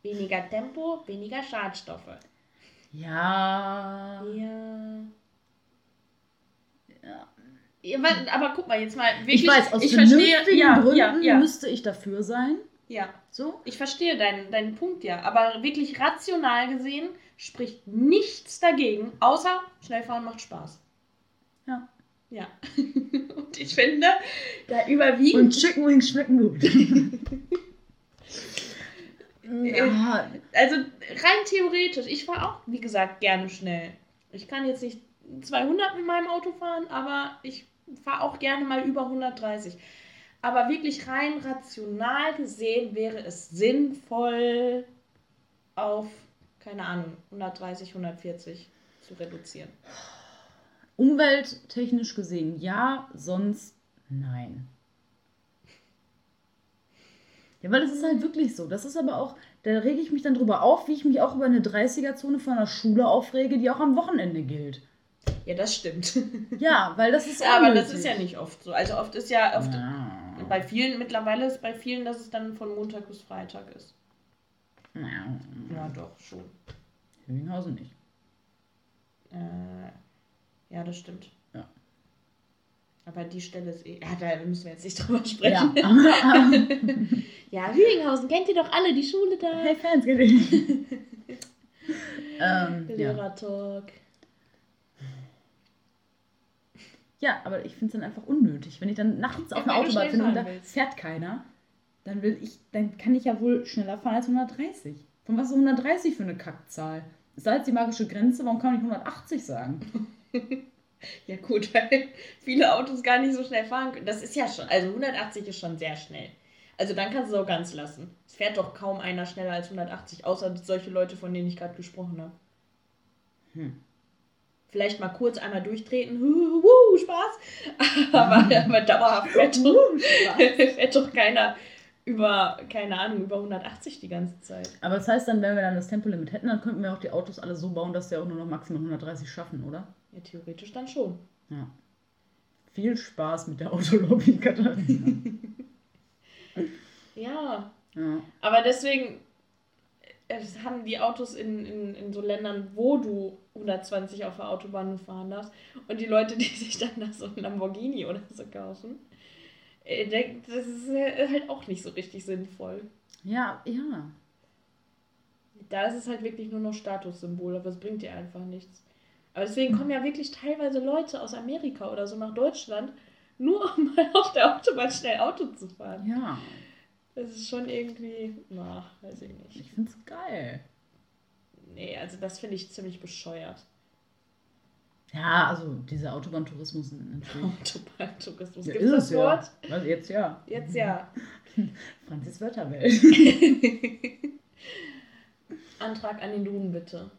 Speaker 2: Weniger Tempo, weniger Schadstoffe.
Speaker 1: Ja.
Speaker 2: Ja.
Speaker 1: ja.
Speaker 2: Aber guck mal, jetzt mal wirklich.
Speaker 1: Ich weiß, aus
Speaker 2: ich
Speaker 1: vernünftigen
Speaker 2: verstehe, ja,
Speaker 1: Gründen
Speaker 2: ja, ja,
Speaker 1: müsste ich dafür sein.
Speaker 2: ja.
Speaker 1: So.
Speaker 2: Ich verstehe deinen, deinen Punkt ja, aber wirklich rational gesehen spricht nichts dagegen, außer Schnellfahren macht Spaß.
Speaker 1: Ja.
Speaker 2: Ja. (laughs) Und ich finde, da überwiegen.
Speaker 1: Und Chicken Wings schmecken gut. (laughs) ja.
Speaker 2: also rein theoretisch, ich fahre auch, wie gesagt, gerne schnell. Ich kann jetzt nicht 200 mit meinem Auto fahren, aber ich fahre auch gerne mal über 130. Aber wirklich rein rational gesehen wäre es sinnvoll, auf, keine Ahnung, 130, 140 zu reduzieren.
Speaker 1: Umwelttechnisch gesehen ja, sonst nein. Ja, weil das ist halt wirklich so. Das ist aber auch, da rege ich mich dann drüber auf, wie ich mich auch über eine 30er-Zone von der Schule aufrege, die auch am Wochenende gilt.
Speaker 2: Ja, das stimmt.
Speaker 1: Ja, weil das ist (laughs)
Speaker 2: aber das ist ja nicht oft so. Also oft ist ja oft
Speaker 1: Ja.
Speaker 2: bei vielen mittlerweile ist bei vielen, dass es dann von Montag bis Freitag ist.
Speaker 1: Ja.
Speaker 2: Ja, doch schon.
Speaker 1: Hübinghausen nicht.
Speaker 2: Äh, ja, das stimmt.
Speaker 1: Ja.
Speaker 2: Aber die Stelle ist eh. Ja, da müssen wir jetzt nicht (laughs) drüber sprechen.
Speaker 1: Ja. (laughs)
Speaker 2: Ja, Hüringhausen kennt ihr doch alle, die Schule da.
Speaker 1: hey Fans, geht nicht. ähm, ja.
Speaker 2: Lehrertalk.
Speaker 1: ja, aber ich finde es dann einfach unnötig. Wenn ich dann nachts auf
Speaker 2: Ja,
Speaker 1: einer Autobahn bin und da
Speaker 2: willst.
Speaker 1: fährt keiner, dann will ich, dann kann ich ja wohl schneller fahren als 130. Von was ist 130 für eine Kackzahl? Ist da jetzt die magische Grenze? Warum kann ich 180 sagen? (laughs)
Speaker 2: Ja, gut, weil viele Autos gar nicht so schnell fahren können. Das ist ja schon. Also 180 ist schon sehr schnell. Also dann kannst du es auch ganz lassen. Es fährt doch kaum einer schneller als 180, außer solche Leute, von denen ich gerade gesprochen habe.
Speaker 1: Hm.
Speaker 2: Vielleicht mal kurz einmal durchtreten. Huh, huh, Spaß. (laughs) aber, aber dauerhaft fährt doch, (laughs) fährt doch keiner über, keine Ahnung, über 180 die ganze Zeit.
Speaker 1: Aber das heißt dann, wenn wir dann das Tempolimit hätten, dann könnten wir auch die Autos alle so bauen, dass sie auch nur noch maximal 130 schaffen, oder?
Speaker 2: Ja, theoretisch dann schon.
Speaker 1: Ja. Viel Spaß mit der Autolobby, Katharina. (laughs)
Speaker 2: Ja,
Speaker 1: ja.
Speaker 2: aber deswegen es haben die Autos in, in, in so Ländern, wo du 120 auf der Autobahn fahren darfst und die Leute, die (laughs) sich dann da so ein Lamborghini oder so kaufen, äh, das ist äh, halt auch nicht so richtig sinnvoll.
Speaker 1: Ja, ja.
Speaker 2: Da ist es halt wirklich nur noch Statussymbol, aber es bringt dir einfach nichts. Aber deswegen kommen ja wirklich teilweise Leute aus Amerika oder so nach Deutschland, nur um (laughs) mal auf der Autobahn schnell Auto zu fahren.
Speaker 1: Ja.
Speaker 2: Das ist schon irgendwie, na, weiß ich nicht.
Speaker 1: Ich find's geil.
Speaker 2: Nee, also das finde ich ziemlich bescheuert.
Speaker 1: Ja, also dieser Autobahntourismus natürlich. (laughs)
Speaker 2: Autobahntourismus.
Speaker 1: Ja,
Speaker 2: Gibt
Speaker 1: ist
Speaker 2: es das
Speaker 1: es ja.
Speaker 2: Wort?
Speaker 1: Also jetzt ja.
Speaker 2: Jetzt ja. (laughs)
Speaker 1: Franzis Wörterwelt. (laughs)
Speaker 2: Antrag an den Duden bitte.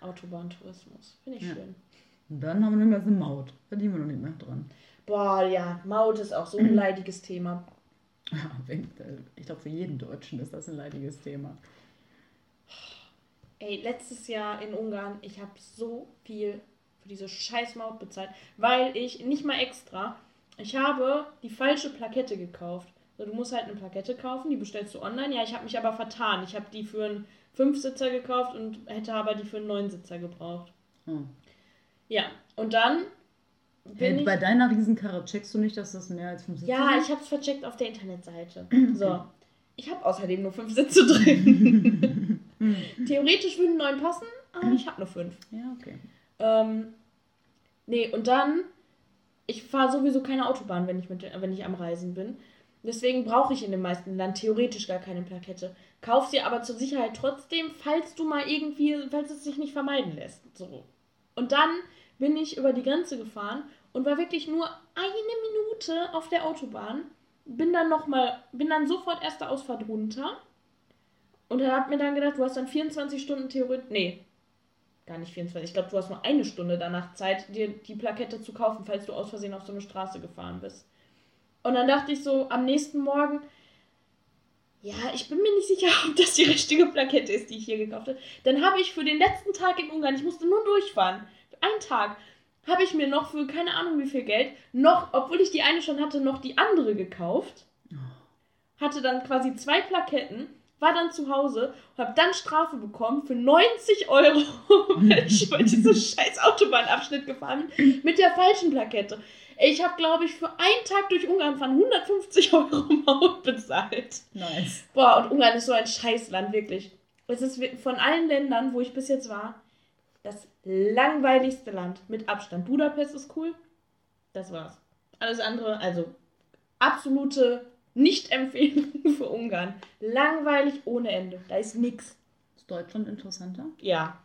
Speaker 2: Autobahntourismus. Finde ich
Speaker 1: Ja.
Speaker 2: schön.
Speaker 1: Und dann haben wir noch eine Maut. Verdienen wir noch nicht mehr dran.
Speaker 2: Boah, ja, Maut ist auch so ein (clears throat) leidiges Thema. (laughs)
Speaker 1: Wenn- Ich glaube, für jeden Deutschen ist das ein leidiges Thema.
Speaker 2: Ey, letztes Jahr in Ungarn, ich habe so viel für diese scheiß Maut bezahlt, weil ich nicht mal extra, ich habe die falsche Plakette gekauft. Also du musst halt eine Plakette kaufen, die bestellst du online. Ja, ich habe mich aber vertan. Ich habe die für einen Fünfsitzer gekauft und hätte aber die für einen Neunsitzer gebraucht.
Speaker 1: Oh.
Speaker 2: Ja, und dann
Speaker 1: Hey, bei deiner Riesenkarre checkst du nicht, dass das mehr als fünf Sitze
Speaker 2: Ja,
Speaker 1: sind?
Speaker 2: ich habe es vercheckt auf der Internetseite. So. Ich habe außerdem nur fünf Sitze drin. (laughs) Theoretisch würden neun passen, aber ich habe nur fünf.
Speaker 1: Ja, okay.
Speaker 2: Ähm, nee, und dann, ich fahre sowieso keine Autobahn, wenn ich, mit, wenn ich am Reisen bin. Deswegen brauche ich in den meisten Ländern theoretisch gar keine Plakette. Kauf sie aber zur Sicherheit trotzdem, falls du mal irgendwie, falls es sich nicht vermeiden lässt. So. Und dann bin ich über die Grenze gefahren und war wirklich nur eine Minute auf der Autobahn. Bin dann noch mal, bin dann sofort erste Ausfahrt runter und hab mir dann gedacht, du hast dann 24 Stunden theoretisch, nee, gar nicht 24. Ich glaube, du hast nur eine Stunde danach Zeit, dir die Plakette zu kaufen, falls du aus Versehen auf so eine Straße gefahren bist. Und dann dachte ich so am nächsten Morgen, Ja, ich bin mir nicht sicher, ob das die richtige Plakette ist, die ich hier gekauft habe. Dann habe ich für den letzten Tag in Ungarn, ich musste nur durchfahren, einen Tag, habe ich mir noch für keine Ahnung wie viel Geld, noch, obwohl ich die eine schon hatte, noch die andere gekauft. Hatte dann quasi zwei Plaketten, war dann zu Hause und habe dann Strafe bekommen für 90 Euro, (laughs) weil ich (laughs) über diesen scheiß Autobahnabschnitt gefahren bin, mit der falschen Plakette. Ich habe, glaube ich, für einen Tag durch Ungarn fahren 150 (laughs) Euro Maut bezahlt.
Speaker 1: Nice.
Speaker 2: Boah, und Ungarn ist so ein Scheißland, wirklich. Es ist von allen Ländern, wo ich bis jetzt war, das langweiligste Land mit Abstand. Budapest ist cool. Das war's. Alles andere, also absolute Nicht-Empfehlung (laughs) für Ungarn. Langweilig ohne Ende. Da ist nix.
Speaker 1: Ist Deutschland interessanter?
Speaker 2: Ja.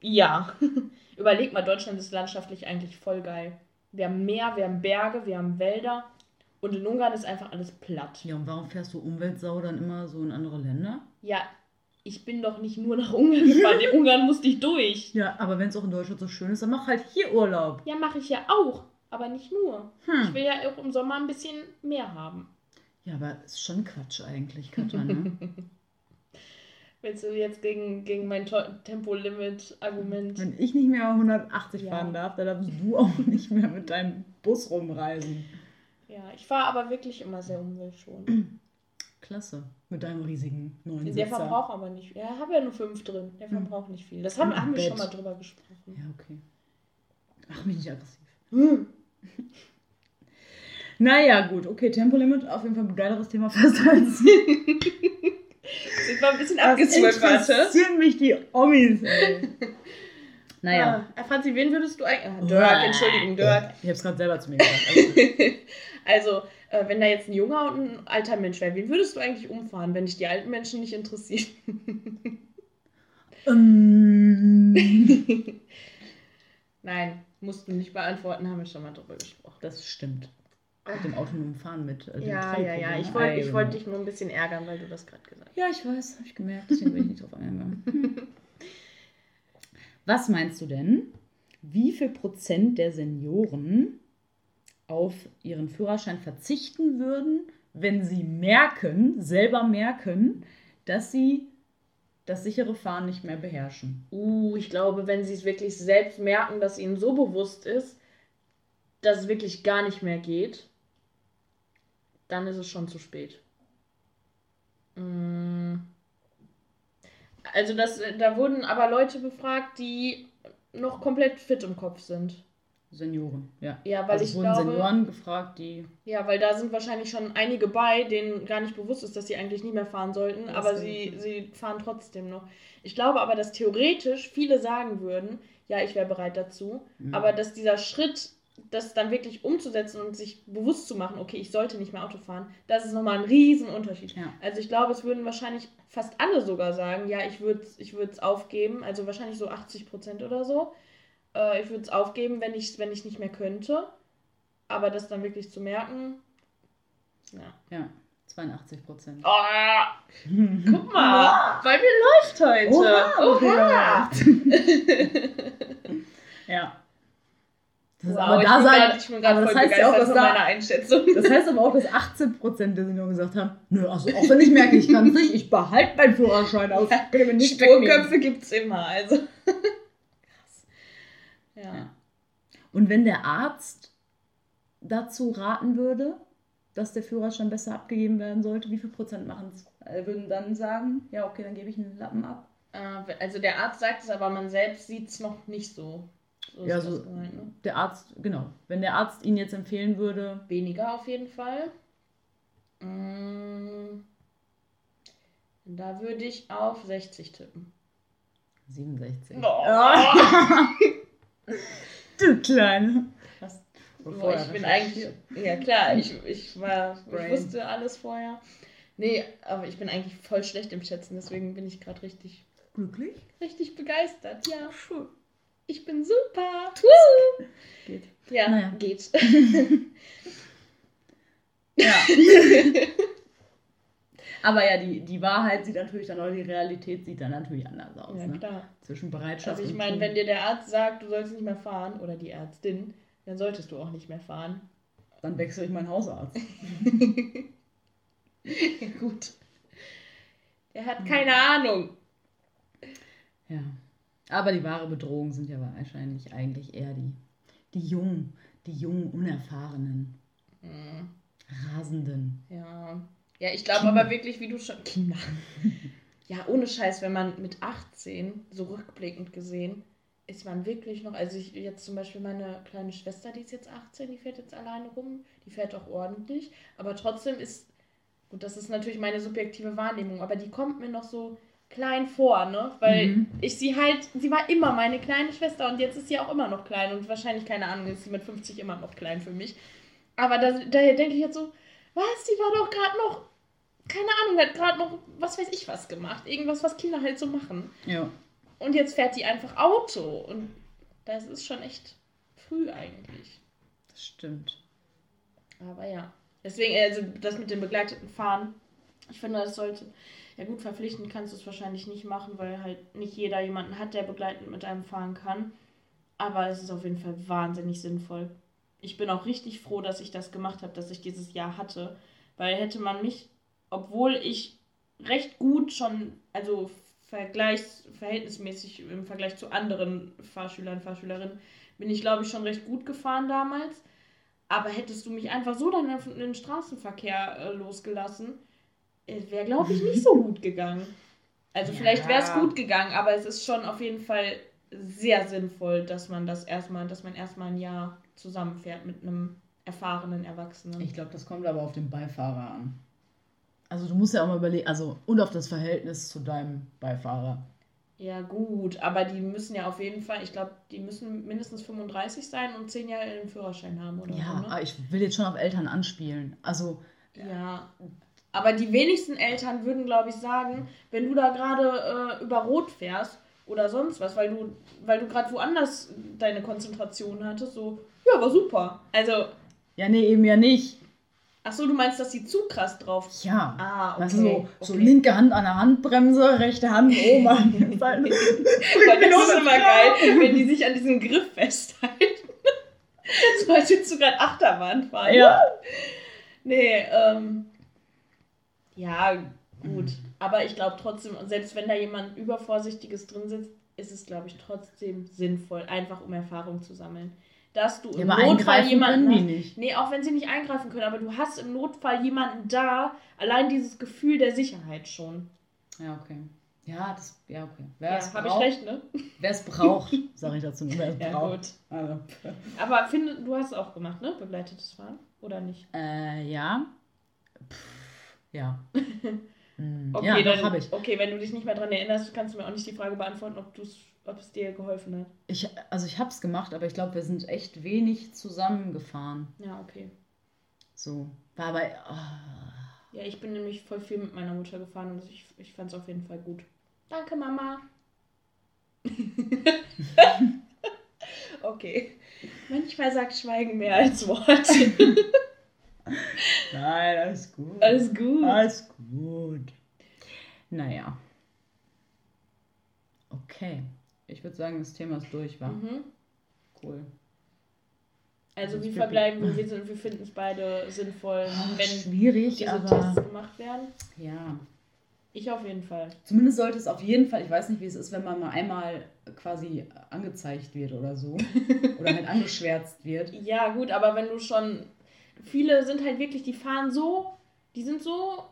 Speaker 2: Ja. (laughs) Überleg mal, Deutschland ist landschaftlich eigentlich voll geil. Wir haben Meer, wir haben Berge, wir haben Wälder. Und in Ungarn ist einfach alles platt.
Speaker 1: Ja, und warum fährst du Umweltsau dann immer so in andere Länder?
Speaker 2: Ja, ich bin doch nicht nur nach Ungarn (laughs) gefahren. In Ungarn musste ich durch.
Speaker 1: Ja, aber wenn es auch in Deutschland so schön ist, dann mach halt hier Urlaub.
Speaker 2: Ja, mache ich ja auch. Aber nicht nur.
Speaker 1: Hm.
Speaker 2: Ich will ja auch im Sommer ein bisschen mehr haben.
Speaker 1: Ja, aber ist schon Quatsch eigentlich, Katja, ne? (laughs)
Speaker 2: Willst du jetzt gegen, gegen mein Tempolimit-Argument?
Speaker 1: Wenn ich nicht mehr 180
Speaker 2: Ja.
Speaker 1: fahren darf, dann darfst du auch (laughs) nicht mehr mit deinem Bus rumreisen.
Speaker 2: Ja, ich fahre aber wirklich immer sehr umweltschonend. (clears throat)
Speaker 1: Klasse. Mit deinem riesigen neuen
Speaker 2: Der
Speaker 1: Sitzer.
Speaker 2: verbraucht aber nicht. Ja, habe ja nur fünf drin. Der
Speaker 1: Hm.
Speaker 2: verbraucht nicht viel. Das haben,
Speaker 1: Im
Speaker 2: haben wir schon mal drüber gesprochen.
Speaker 1: Ja, okay. Mach mich nicht aggressiv.
Speaker 2: Hm. (laughs)
Speaker 1: Naja, gut. Okay, Tempolimit auf jeden Fall ein geileres Thema fest als (laughs)
Speaker 2: Ich war ein bisschen
Speaker 1: Was
Speaker 2: abgezwungen, warte.
Speaker 1: interessieren mich die Omis, ey. (laughs) naja.
Speaker 2: Ah, Franzi, wen würdest du eigentlich. Ah, Dirk, Entschuldigung, Dirk.
Speaker 1: Ich hab's gerade selber zu mir gesagt. Also,
Speaker 2: Also, äh, wenn da jetzt ein junger und ein alter Mensch wäre, wen würdest du eigentlich umfahren, wenn dich die alten Menschen nicht interessieren?
Speaker 1: ähm, (laughs)
Speaker 2: Nein, musst du nicht beantworten, haben wir schon mal drüber gesprochen.
Speaker 1: das stimmt. Mit dem autonomen Fahren mit äh, dem
Speaker 2: Ja, ja, ja. Ich wollte ich wollt dich nur ein bisschen ärgern, weil du das gerade gesagt hast.
Speaker 1: Ja, ich weiß, habe ich gemerkt, deswegen bin ich nicht drauf eingegangen. (laughs) Was meinst du denn? Wie viel Prozent der Senioren auf ihren Führerschein verzichten würden, wenn sie merken, selber merken, dass sie das sichere Fahren nicht mehr beherrschen?
Speaker 2: Uh, ich glaube, wenn sie es wirklich selbst merken, dass ihnen so bewusst ist, dass es wirklich gar nicht mehr geht, dann ist es schon zu spät. Mm. Also das, da wurden aber Leute befragt, die noch komplett fit im Kopf sind.
Speaker 1: Senioren, ja.
Speaker 2: Ja, weil
Speaker 1: also
Speaker 2: ich
Speaker 1: wurden
Speaker 2: glaube,
Speaker 1: Senioren gefragt, die.
Speaker 2: ja, weil da sind wahrscheinlich schon einige bei, denen gar nicht bewusst ist, dass sie eigentlich nicht mehr fahren sollten, aber sie,
Speaker 1: sein.
Speaker 2: sie fahren trotzdem noch. Ich glaube aber, dass theoretisch viele sagen würden, ja, ich wäre bereit dazu,
Speaker 1: Mhm.
Speaker 2: aber dass dieser Schritt, das dann wirklich umzusetzen und sich bewusst zu machen, okay, ich sollte nicht mehr Auto fahren, das ist nochmal ein Riesenunterschied.
Speaker 1: Ja.
Speaker 2: Also ich glaube, es würden wahrscheinlich fast alle sogar sagen, ja, ich würde es ich würd's aufgeben, also wahrscheinlich so 80 Prozent oder so. Äh, ich würde es aufgeben, wenn ich, wenn ich nicht mehr könnte. Aber das dann wirklich zu merken, ja.
Speaker 1: Ja, 82 Prozent.
Speaker 2: Oh, guck mal, bei mir läuft heute.
Speaker 1: Oha,
Speaker 2: Oha. (laughs)
Speaker 1: Ja. Das ist
Speaker 2: Wow,
Speaker 1: aber
Speaker 2: ich
Speaker 1: da
Speaker 2: bin
Speaker 1: sagen,
Speaker 2: grad- ich bin gerade
Speaker 1: aber
Speaker 2: voll
Speaker 1: das heißt ja auch,
Speaker 2: begeistert
Speaker 1: dass
Speaker 2: von
Speaker 1: da-
Speaker 2: meiner Einschätzung. (laughs)
Speaker 1: Das heißt aber auch, dass 18% der Senioren gesagt haben, nö, also auch wenn ich merke, ich kann es nicht, ich behalte meinen Führerschein aus.
Speaker 2: Ja. Sturköpfe gibt es immer, also. Ja.
Speaker 1: Ja. Und wenn der Arzt dazu raten würde, dass der Führerschein besser abgegeben werden sollte, wie viel Prozent machen es? Also würden dann sagen, ja, okay, dann gebe ich einen Lappen ab.
Speaker 2: Äh, Also der Arzt sagt es, aber man selbst sieht es noch nicht so. So
Speaker 1: Ja, so-
Speaker 2: gemeint, ne?
Speaker 1: Der Arzt, genau. Wenn der Arzt Ihnen jetzt empfehlen würde,
Speaker 2: Weniger auf jeden Fall. Mm, Da würde ich auf 60 tippen.
Speaker 1: 67.
Speaker 2: Oh. (laughs) (laughs) (laughs)
Speaker 1: Du Kleine.
Speaker 2: Krass.
Speaker 1: Bevor
Speaker 2: ich bin eigentlich. Ja klar, ich, ich war. Ich wusste alles vorher. Nee, aber ich bin eigentlich voll schlecht im Schätzen, deswegen bin ich gerade richtig,
Speaker 1: Glücklich?
Speaker 2: richtig begeistert. Ja,
Speaker 1: Schön.
Speaker 2: ich bin super. Woo!
Speaker 1: Geht.
Speaker 2: Ja,
Speaker 1: Naja.
Speaker 2: geht. (laughs) (laughs)
Speaker 1: Ja. Aber ja, die, die Wahrheit sieht natürlich dann, oder die Realität sieht dann natürlich anders aus.
Speaker 2: Ja,
Speaker 1: ne?
Speaker 2: klar.
Speaker 1: Zwischen Bereitschaft
Speaker 2: Also ich meine, wenn dir der Arzt sagt, du sollst nicht mehr fahren, oder die Ärztin, dann solltest du auch nicht mehr fahren.
Speaker 1: Dann wechsle ich meinen Hausarzt. (laughs)
Speaker 2: Gut. Er hat keine Ahnung.
Speaker 1: Ja. Aber die wahre Bedrohung sind ja wahrscheinlich eigentlich eher die, die Jungen, die jungen, Unerfahrenen.
Speaker 2: Mhm.
Speaker 1: Rasenden.
Speaker 2: Ja. Ja, ich glaube aber wirklich, wie du schon. Kinder. (laughs) Ja, ohne Scheiß, wenn man mit 18, so rückblickend gesehen, ist man wirklich noch. Also, ich jetzt zum Beispiel meine kleine Schwester, die ist jetzt 18, die fährt jetzt alleine rum. Die fährt auch ordentlich. Aber trotzdem ist. Gut, das ist natürlich meine subjektive Wahrnehmung, aber die kommt mir noch so klein vor, ne? Weil
Speaker 1: Mhm.
Speaker 2: ich sie halt, sie war immer meine kleine Schwester und jetzt ist sie auch immer noch klein und wahrscheinlich, keine Ahnung, ist sie mit 50 immer noch klein für mich. Aber da, daher denke ich jetzt so, was, die war doch gerade noch, keine Ahnung, hat gerade noch, was weiß ich was gemacht. Irgendwas, was Kinder halt so machen.
Speaker 1: Ja.
Speaker 2: Und jetzt fährt die einfach Auto und das ist schon echt früh eigentlich.
Speaker 1: Das stimmt.
Speaker 2: Aber ja. Deswegen, also das mit dem begleiteten Fahren, ich finde, das sollte. Ja gut, verpflichtend kannst du es wahrscheinlich nicht machen, weil halt nicht jeder jemanden hat, der begleitend mit einem fahren kann. Aber es ist auf jeden Fall wahnsinnig sinnvoll. Ich bin auch richtig froh, dass ich das gemacht habe, dass ich dieses Jahr hatte. Weil hätte man mich, obwohl ich recht gut schon, also vergleichs, verhältnismäßig im Vergleich zu anderen Fahrschülern, Fahrschülerinnen, bin ich glaube ich schon recht gut gefahren damals. Aber hättest du mich einfach so dann in den Straßenverkehr äh, losgelassen, wäre, glaube ich, nicht so (laughs) gut gegangen. Also
Speaker 1: Ja.
Speaker 2: vielleicht wäre es gut gegangen, aber es ist schon auf jeden Fall sehr sinnvoll, dass man das erstmal, dass man erstmal ein Jahr zusammenfährt mit einem erfahrenen Erwachsenen.
Speaker 1: Ich glaube, das kommt aber auf den Beifahrer an. Also du musst ja auch mal überlegen, also und auf das Verhältnis zu deinem Beifahrer.
Speaker 2: ja, gut, aber die müssen ja auf jeden Fall, ich glaube, die müssen mindestens 35 sein und 10 Jahre den Führerschein haben, oder
Speaker 1: Ja,
Speaker 2: so, ne?
Speaker 1: ich will jetzt schon auf Eltern anspielen. Also,
Speaker 2: Ja. Aber die wenigsten Eltern würden, glaube ich, sagen, wenn du da gerade äh, über Rot fährst oder sonst was, weil du, weil du gerade woanders deine Konzentration hattest, so, ja, war super. Also,
Speaker 1: ja, nee, eben ja nicht.
Speaker 2: Ach so, du meinst, dass sie zu krass drauf.
Speaker 1: Ja.
Speaker 2: Ah, okay.
Speaker 1: Du, so, so
Speaker 2: okay.
Speaker 1: linke Hand an der Handbremse, rechte Hand der Seite.
Speaker 2: Aber das ist (laughs) immer geil, wenn die sich an diesem Griff festhalten. so als würdest du gerade Achterbahn fahren.
Speaker 1: Ja. (laughs)
Speaker 2: Nee, ähm. Ja, gut. Aber ich glaube trotzdem, selbst wenn da jemand Übervorsichtiges drin sitzt, ist es, glaube ich, trotzdem sinnvoll, einfach um Erfahrung zu sammeln. Dass du
Speaker 1: Ja,
Speaker 2: im
Speaker 1: aber
Speaker 2: Notfall jemanden
Speaker 1: können
Speaker 2: hast.
Speaker 1: nicht.
Speaker 2: Nee, auch wenn sie nicht eingreifen können, aber du hast im Notfall jemanden da, allein dieses Gefühl der Sicherheit schon.
Speaker 1: Ja, okay. Ja, das, ja, okay. Wer
Speaker 2: Ja,
Speaker 1: es
Speaker 2: habe ich recht, ne?
Speaker 1: wer es braucht, sage ich dazu. Wer es (laughs)
Speaker 2: Ja,
Speaker 1: braucht.
Speaker 2: gut.
Speaker 1: Also.
Speaker 2: Aber finde, du hast es auch gemacht, ne? Begleitetes Fahren? Oder nicht?
Speaker 1: Äh, ja. Pff, ja. (laughs) Hm,
Speaker 2: Okay,
Speaker 1: ja,
Speaker 2: dann,
Speaker 1: habe ich.
Speaker 2: okay, wenn du dich nicht mehr dran erinnerst, kannst du mir auch nicht die Frage beantworten, ob, du's, ob es dir geholfen hat.
Speaker 1: ich. Also ich habe es gemacht, aber ich glaube, wir sind echt wenig zusammengefahren.
Speaker 2: Ja, okay.
Speaker 1: So. War aber. ah.
Speaker 2: Ja, ich bin nämlich voll viel mit meiner Mutter gefahren und ich, ich fand es auf jeden Fall gut. Danke, Mama. (laughs) okay. Manchmal sagt Schweigen mehr als Worte. (laughs)
Speaker 1: Nein, alles gut.
Speaker 2: Alles gut.
Speaker 1: Alles gut. Naja. Okay. Ich würde sagen, das Thema ist durch, war.
Speaker 2: Mhm.
Speaker 1: Cool.
Speaker 2: Also
Speaker 1: Das
Speaker 2: wie verbleiben wir? Sind- wir finden es beide sinnvoll,
Speaker 1: Ah,
Speaker 2: wenn
Speaker 1: Schwierig,
Speaker 2: diese
Speaker 1: aber.
Speaker 2: Tests gemacht werden.
Speaker 1: Ja.
Speaker 2: Ich auf jeden Fall.
Speaker 1: Zumindest sollte es auf jeden Fall, ich weiß nicht, wie es ist, wenn man mal einmal quasi angezeigt wird oder so. (laughs) oder halt angeschwärzt wird.
Speaker 2: Ja, gut, aber wenn du schon. Viele sind halt wirklich, die fahren so, die sind so,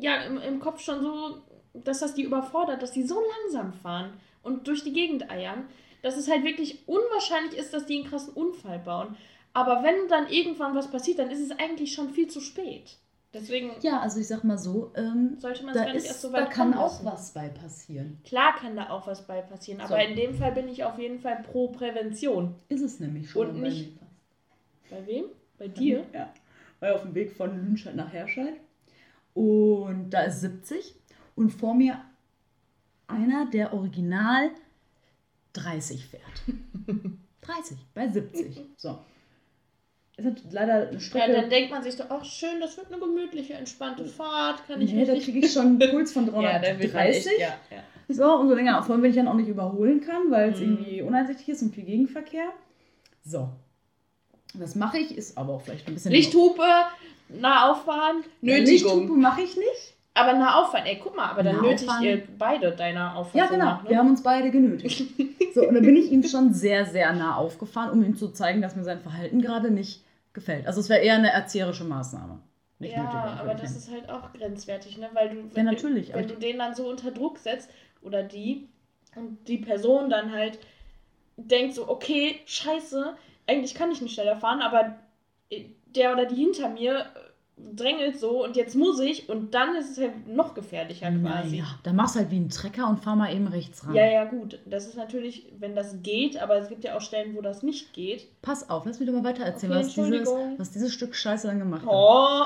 Speaker 2: ja, im, im Kopf schon so, dass das die überfordert, dass die so langsam fahren und durch die Gegend eiern, dass es halt wirklich unwahrscheinlich ist, dass die einen krassen Unfall bauen. Aber wenn dann irgendwann was passiert, dann ist es eigentlich schon viel zu spät. Deswegen
Speaker 1: Ja, also ich sag mal so, ähm,
Speaker 2: sollte man es
Speaker 1: da,
Speaker 2: gar nicht erst
Speaker 1: ist,
Speaker 2: so
Speaker 1: da
Speaker 2: weit
Speaker 1: kann
Speaker 2: kommen
Speaker 1: auch
Speaker 2: lassen.
Speaker 1: was bei passieren.
Speaker 2: Klar kann da auch was bei passieren, aber
Speaker 1: So.
Speaker 2: in dem Fall bin ich auf jeden Fall pro Prävention.
Speaker 1: Ist es nämlich schon.
Speaker 2: Und
Speaker 1: bei
Speaker 2: nicht-. Bei wem? Bei dir? (laughs)
Speaker 1: Ja. War auf dem Weg von Lünscheid nach Herscheid. Und da ist 70. Und vor mir einer, der original 30 fährt. (laughs) 30 bei 70. (laughs) So. Es hat leider eine
Speaker 2: Ja,
Speaker 1: Strecke.
Speaker 2: dann denkt man sich doch, ach schön, das wird eine gemütliche, entspannte Fahrt, kann ich
Speaker 1: nee, da kriege ich schon einen Puls von (laughs)
Speaker 2: Ja, dann wird man
Speaker 1: 330.
Speaker 2: echt, ja, ja.
Speaker 1: So, umso länger. Vor allem, wenn ich dann auch nicht überholen kann, weil es
Speaker 2: Mhm.
Speaker 1: irgendwie uneinsichtig ist und viel Gegenverkehr. So. Was mache ich? Ist aber auch vielleicht ein bisschen.
Speaker 2: Lichthupe, nah auffahren,
Speaker 1: Ja,
Speaker 2: Nötigung.
Speaker 1: Lichthupe mache ich nicht.
Speaker 2: Aber nah auffahren, ey, guck mal, aber dann nötigt ihr beide deiner Auffassung
Speaker 1: Ja, genau.
Speaker 2: nach, ne?
Speaker 1: Wir haben uns beide genötigt. (laughs) So, und dann bin ich ihm schon sehr, sehr nah aufgefahren, um ihm zu zeigen, dass mir sein Verhalten gerade nicht gefällt. Also es wäre eher eine erzieherische Maßnahme. Nicht
Speaker 2: ja,
Speaker 1: nötig,
Speaker 2: aber das ist halt auch grenzwertig, ne? Weil du,
Speaker 1: Ja, natürlich,
Speaker 2: wenn du den dann so unter Druck setzt oder die und die Person dann halt denkt so, okay, scheiße, eigentlich kann ich nicht schneller fahren, aber der oder die hinter mir äh, drängelt so und jetzt muss ich und dann ist es halt noch gefährlicher quasi.
Speaker 1: Naja, dann machst du halt wie ein Trecker und fahr mal eben rechts ran.
Speaker 2: Ja, ja, gut. Das ist natürlich, wenn das geht, aber es gibt ja auch Stellen, wo das nicht geht.
Speaker 1: Pass auf, lass mich doch mal weiter erzählen,
Speaker 2: Okay,
Speaker 1: was, dieses, was dieses Stück Scheiße dann gemacht hat.
Speaker 2: Oh.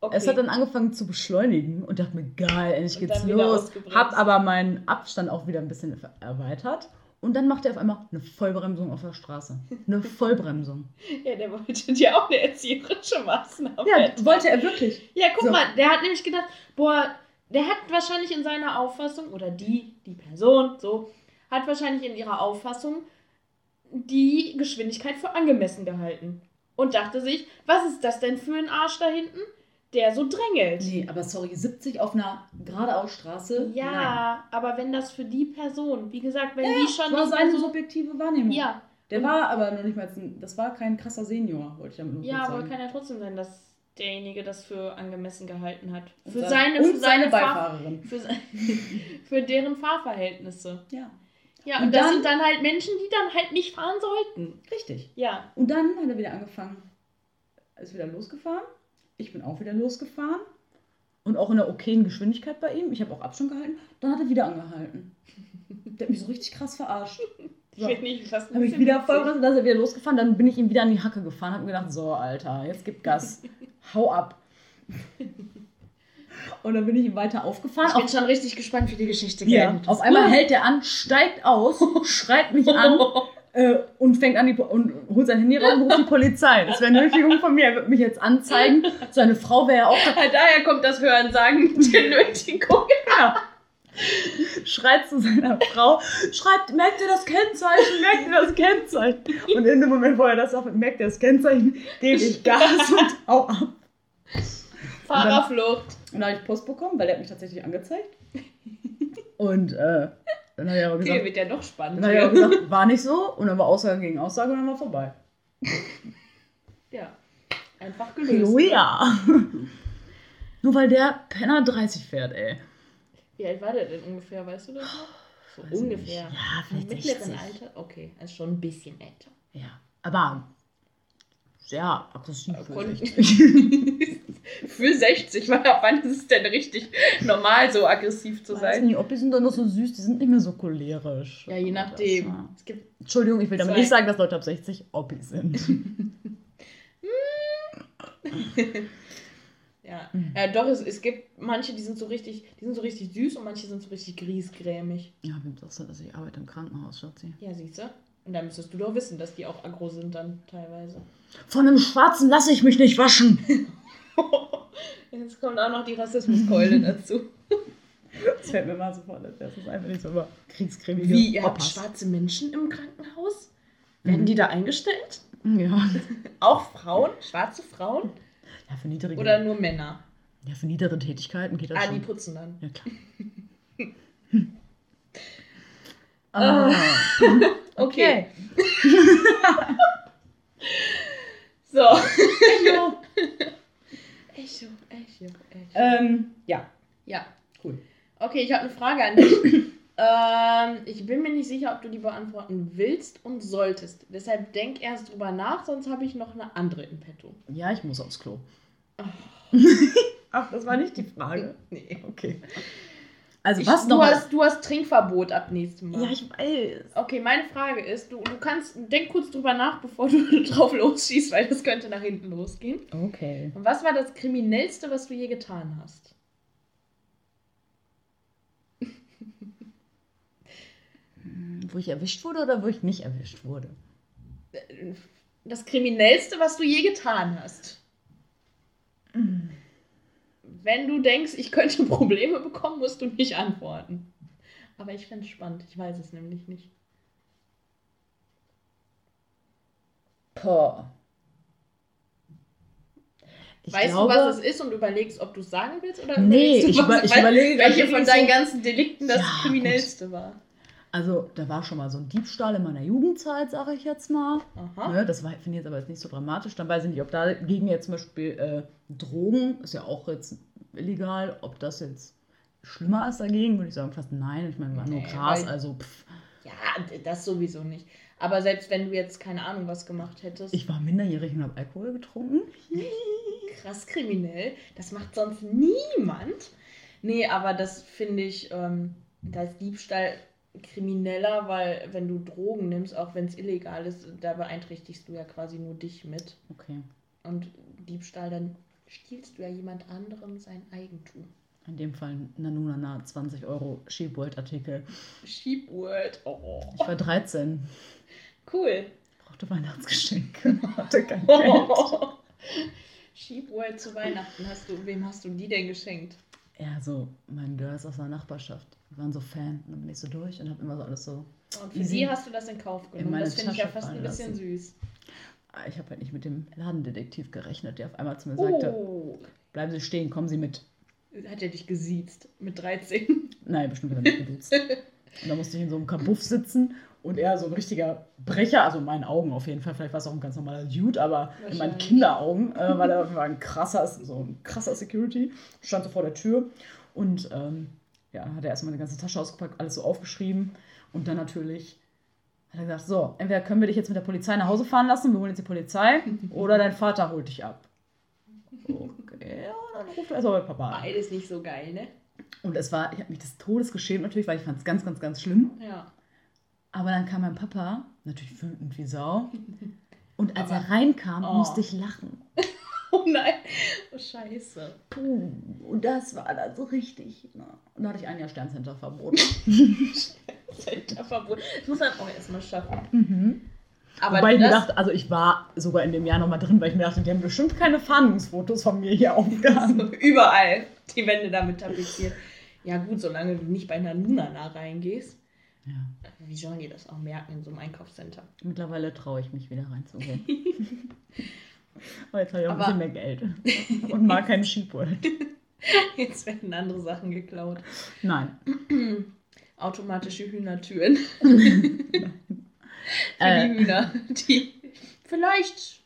Speaker 2: Okay.
Speaker 1: Es hat dann angefangen zu beschleunigen und dachte mir, geil, endlich
Speaker 2: Und
Speaker 1: geht's los. Hab aber meinen Abstand auch wieder ein bisschen erweitert. Und dann macht er auf einmal eine Vollbremsung auf der Straße. Eine (laughs) Vollbremsung.
Speaker 2: ja, der wollte dir auch eine erzieherische Maßnahme.
Speaker 1: Ja, wollte er wirklich.
Speaker 2: Ja, guck
Speaker 1: So.
Speaker 2: mal, der hat nämlich gedacht, boah, der hat wahrscheinlich in seiner Auffassung, oder die, die Person, so, hat wahrscheinlich in ihrer Auffassung die Geschwindigkeit für angemessen gehalten. Und dachte sich, was ist das denn für ein Arsch da hinten, der so drängelt?
Speaker 1: Nee, aber sorry, 70 auf einer geradeaus Straße?
Speaker 2: Ja, aber wenn das für die Person, wie gesagt, wenn die schon
Speaker 1: Das war seine
Speaker 2: so,
Speaker 1: subjektive Wahrnehmung.
Speaker 2: ja,
Speaker 1: Der war aber noch nicht mal, das war kein krasser Senior, wollte ich damit nur
Speaker 2: ja,
Speaker 1: kurz
Speaker 2: aber
Speaker 1: sagen.
Speaker 2: kann ja trotzdem sein, dass derjenige das für angemessen gehalten hat.
Speaker 1: Und
Speaker 2: Für
Speaker 1: sein-
Speaker 2: seine,
Speaker 1: und
Speaker 2: für seine, Fahr
Speaker 1: Beifahrerin. (laughs)
Speaker 2: für, (laughs) für deren Fahrverhältnisse.
Speaker 1: Ja,
Speaker 2: Ja,
Speaker 1: Und
Speaker 2: und, das
Speaker 1: dann-
Speaker 2: sind dann halt Menschen, die dann halt nicht fahren sollten.
Speaker 1: richtig.
Speaker 2: Ja.
Speaker 1: Und dann hat er wieder angefangen, ist wieder losgefahren. Ich bin auch wieder losgefahren. Und auch in einer okayen Geschwindigkeit bei ihm. Ich habe auch Abstand gehalten. Dann hat er wieder angehalten. Der hat mich so richtig krass verarscht. So.
Speaker 2: Ich fast ein
Speaker 1: Habe ich wieder voll, dann ist er wieder losgefahren, dann bin ich ihm wieder an die Hacke gefahren, habe mir gedacht, so Alter, jetzt gib Gas, (laughs) hau ab. Und dann bin ich ihm weiter aufgefahren.
Speaker 2: Ich bin schon richtig gespannt, wie die Geschichte
Speaker 1: ja,
Speaker 2: geendet
Speaker 1: auf einmal hält er an, steigt aus, schreit mich an (laughs) und fängt an die und holt sein Handy raus und ruft die Polizei. Das wäre eine Nötigung von mir. Er wird mich jetzt anzeigen. Seine Frau wäre ja auch da.
Speaker 2: Daher kommt das Hören sagen mit der (laughs) Nötigung.
Speaker 1: Ja. Schreit zu seiner Frau, schreibt, merkt ihr das Kennzeichen, merkt ihr das Kennzeichen. Und in dem Moment, wo er das sagt, merkt er das Kennzeichen, gebe ich Gas (laughs) und hau ab.
Speaker 2: Fahrerflucht.
Speaker 1: Und dann habe ich Post bekommen, weil der hat mich tatsächlich angezeigt. Und äh, dann ich aber
Speaker 2: Okay,
Speaker 1: gesagt,
Speaker 2: wird ja noch spannend.
Speaker 1: dann aber (laughs) gesagt, war nicht so. Und dann war Aussage gegen Aussage und dann war vorbei.
Speaker 2: ja. Einfach gelöst.
Speaker 1: Oh ja. (laughs) Nur weil der Penner 30 fährt, ey.
Speaker 2: Wie alt war der denn ungefähr, weißt du das noch? So
Speaker 1: Weiß
Speaker 2: ungefähr.
Speaker 1: nicht. Ja, vielleicht
Speaker 2: Im mittleren
Speaker 1: 60.
Speaker 2: Alter? Okay, also schon ein bisschen älter.
Speaker 1: Ja, aber sehr aggressiv. für
Speaker 2: Kon-
Speaker 1: 60. (laughs)
Speaker 2: Für 60, weil ab wann ist es denn richtig normal, so aggressiv zu
Speaker 1: Weiß
Speaker 2: sein?
Speaker 1: nicht, ob die sind doch noch so süß, die sind nicht mehr so cholerisch.
Speaker 2: Ja, je
Speaker 1: Aber
Speaker 2: nachdem.
Speaker 1: Das.
Speaker 2: Es gibt
Speaker 1: Entschuldigung, ich will damit
Speaker 2: Zwei.
Speaker 1: nicht sagen, dass Leute ab 60 Oppis sind. (laughs) (laughs)
Speaker 2: Ja, ja doch, es, es gibt manche, die sind so richtig, die sind so richtig süß und manche sind so richtig griesgrämig.
Speaker 1: ja, wie doch so, dass ich arbeite im Krankenhaus, Schatzi.
Speaker 2: Ja, siehst du? Und da müsstest du doch wissen, dass die auch aggro sind dann teilweise.
Speaker 1: Von einem Schwarzen lasse ich mich nicht waschen. (laughs)
Speaker 2: Jetzt kommt auch noch die Rassismuskeule (laughs) dazu.
Speaker 1: Das fällt mir mal so vor, das ist einfach nicht so über kriegscremige
Speaker 2: Wie, ihr habt schwarze Menschen im Krankenhaus? Werden
Speaker 1: Mhm.
Speaker 2: die da eingestellt?
Speaker 1: Ja. (laughs)
Speaker 2: Auch Frauen? Schwarze Frauen?
Speaker 1: ja, für niedrige,
Speaker 2: Oder nur Männer?
Speaker 1: ja, für niedere Tätigkeiten geht das
Speaker 2: Ah, die
Speaker 1: schon.
Speaker 2: putzen dann.
Speaker 1: Ja, klar. ah.
Speaker 2: Okay. (laughs) So.
Speaker 1: Echo. (laughs)
Speaker 2: Echo, Echo, Echo.
Speaker 1: ähm, ja,
Speaker 2: Ja.
Speaker 1: cool.
Speaker 2: Okay, ich habe eine Frage an dich. (coughs) ähm, ich bin mir nicht sicher, ob du die beantworten willst und solltest. Deshalb denk erst drüber nach, sonst habe ich noch eine andere in petto.
Speaker 1: Ja, ich muss aufs Klo. Ach, (laughs) das war nicht die Frage.
Speaker 2: Nee.
Speaker 1: Okay. Also,
Speaker 2: Ich,
Speaker 1: was
Speaker 2: du,
Speaker 1: noch?
Speaker 2: hast, du hast Trinkverbot ab nächstem Mal.
Speaker 1: Ja, ich weiß.
Speaker 2: Okay, meine Frage ist, du, du kannst, denk kurz drüber nach, bevor du (laughs) drauf losschießt, weil das könnte nach hinten losgehen.
Speaker 1: Okay.
Speaker 2: Und was war das Kriminellste, was du je getan hast?
Speaker 1: Wo ich erwischt wurde oder wo ich nicht erwischt wurde?
Speaker 2: Das Kriminellste, was du je getan hast. Wenn du denkst, ich könnte (laughs) Probleme bekommen, musst du nicht antworten. Aber ich fände es spannend. Ich weiß es nämlich nicht.
Speaker 1: Boah.
Speaker 2: Ich weißt glaube, du, was es ist und überlegst, ob du es sagen willst? Oder
Speaker 1: nee,
Speaker 2: du,
Speaker 1: ich, über, ich überlege
Speaker 2: welche von deinen ganzen Delikten das ja, kriminellste gut. war.
Speaker 1: Also, da war schon mal so ein Diebstahl in meiner Jugendzeit, sage ich jetzt mal. Aha. Ne, das finde ich jetzt aber jetzt nicht so dramatisch. Dann weiß ich nicht, ob da gegen jetzt zum Beispiel äh, Drogen, ist ja auch jetzt illegal, ob das jetzt schlimmer ist dagegen, würde ich sagen, fast nein. Ich meine, war nur Gras, also pff.
Speaker 2: Ja, das sowieso nicht. Aber selbst wenn du jetzt keine Ahnung was gemacht hättest.
Speaker 1: Ich war minderjährig und habe Alkohol getrunken. (laughs)
Speaker 2: Krass kriminell. Das macht sonst niemand. Nee, aber das finde ich, ähm, da ist Diebstahl krimineller, weil wenn du Drogen nimmst, auch wenn es illegal ist, da beeinträchtigst du ja quasi nur dich mit.
Speaker 1: Okay.
Speaker 2: Und Diebstahl, dann stiehlst du ja jemand anderem sein Eigentum.
Speaker 1: In dem Fall Nanunana, 20 Euro Sheepworld-Artikel.
Speaker 2: Sheepworld, oh.
Speaker 1: Ich war 13.
Speaker 2: Cool.
Speaker 1: Brauchte Weihnachtsgeschenke. (laughs) Hatte kein Geld. (laughs)
Speaker 2: Sheepworld zu Weihnachten. Hast du, wem hast du die denn geschenkt?
Speaker 1: Ja, so mein Girls aus der Nachbarschaft. Die waren so Fan. Und dann bin ich so durch und habe immer so alles so.
Speaker 2: Und für sie hast du das in Kauf genommen. In das finde ich ja fast ein bisschen lassen. süß.
Speaker 1: Ah, ich habe halt nicht mit dem Ladendetektiv gerechnet, der auf einmal zu mir sagte: oh. Bleiben Sie stehen, kommen Sie mit.
Speaker 2: Hat er dich gesiezt mit 13?
Speaker 1: Nein, bestimmt hat er mich geduzt. (laughs) und da musste ich in so einem Kabuff sitzen und er so ein richtiger Brecher, also in meinen Augen auf jeden Fall, vielleicht war es auch ein ganz normaler Dude, aber in meinen Kinderaugen äh, war er war ein krasser, so ein krasser Security, stand so vor der Tür und ähm, ja, hat er erstmal eine ganze Tasche ausgepackt, alles so aufgeschrieben und dann natürlich hat er gesagt, so, entweder können wir dich jetzt mit der Polizei nach Hause fahren lassen, wir holen jetzt die Polizei, (laughs) oder dein Vater holt dich ab. Okay, ja, dann ruft er erstmal
Speaker 2: bei Papa an. Beides nicht so geil, ne?
Speaker 1: Und es war, ich habe mich des Todes geschämt natürlich, weil ich fand es ganz, ganz, ganz schlimm.
Speaker 2: Ja.
Speaker 1: Aber dann kam mein Papa, natürlich wütend wie Sau. (laughs) Und als Aber, er reinkam, oh. musste ich lachen. (laughs)
Speaker 2: oh nein, oh scheiße.
Speaker 1: Puh, und das war dann so richtig. Ne? Und da hatte ich ein Jahr Sterncenter-Verbot. (laughs)
Speaker 2: Sterncenter-Verbot. Das muss man auch erstmal schaffen.
Speaker 1: Mhm. Aber Wobei ich mir dachte, also ich war sogar in dem Jahr nochmal drin, weil ich mir dachte, die haben bestimmt keine Fahndungsfotos von mir hier aufgehangen.
Speaker 2: Also überall die Wände damit tapeziert. Ja gut, solange du nicht bei einer Nunana reingehst.
Speaker 1: Ja.
Speaker 2: Wie sollen die das auch merken in so einem Einkaufscenter?
Speaker 1: Mittlerweile traue ich mich wieder reinzugehen. (laughs) Aber jetzt habe ich auch Aber ein bisschen mehr Geld. Und mag kein Sheepworld. (laughs)
Speaker 2: Jetzt werden andere Sachen geklaut.
Speaker 1: Nein. (clears throat)
Speaker 2: Automatische Hühnertüren. (laughs) Für äh, die Hühner, die vielleicht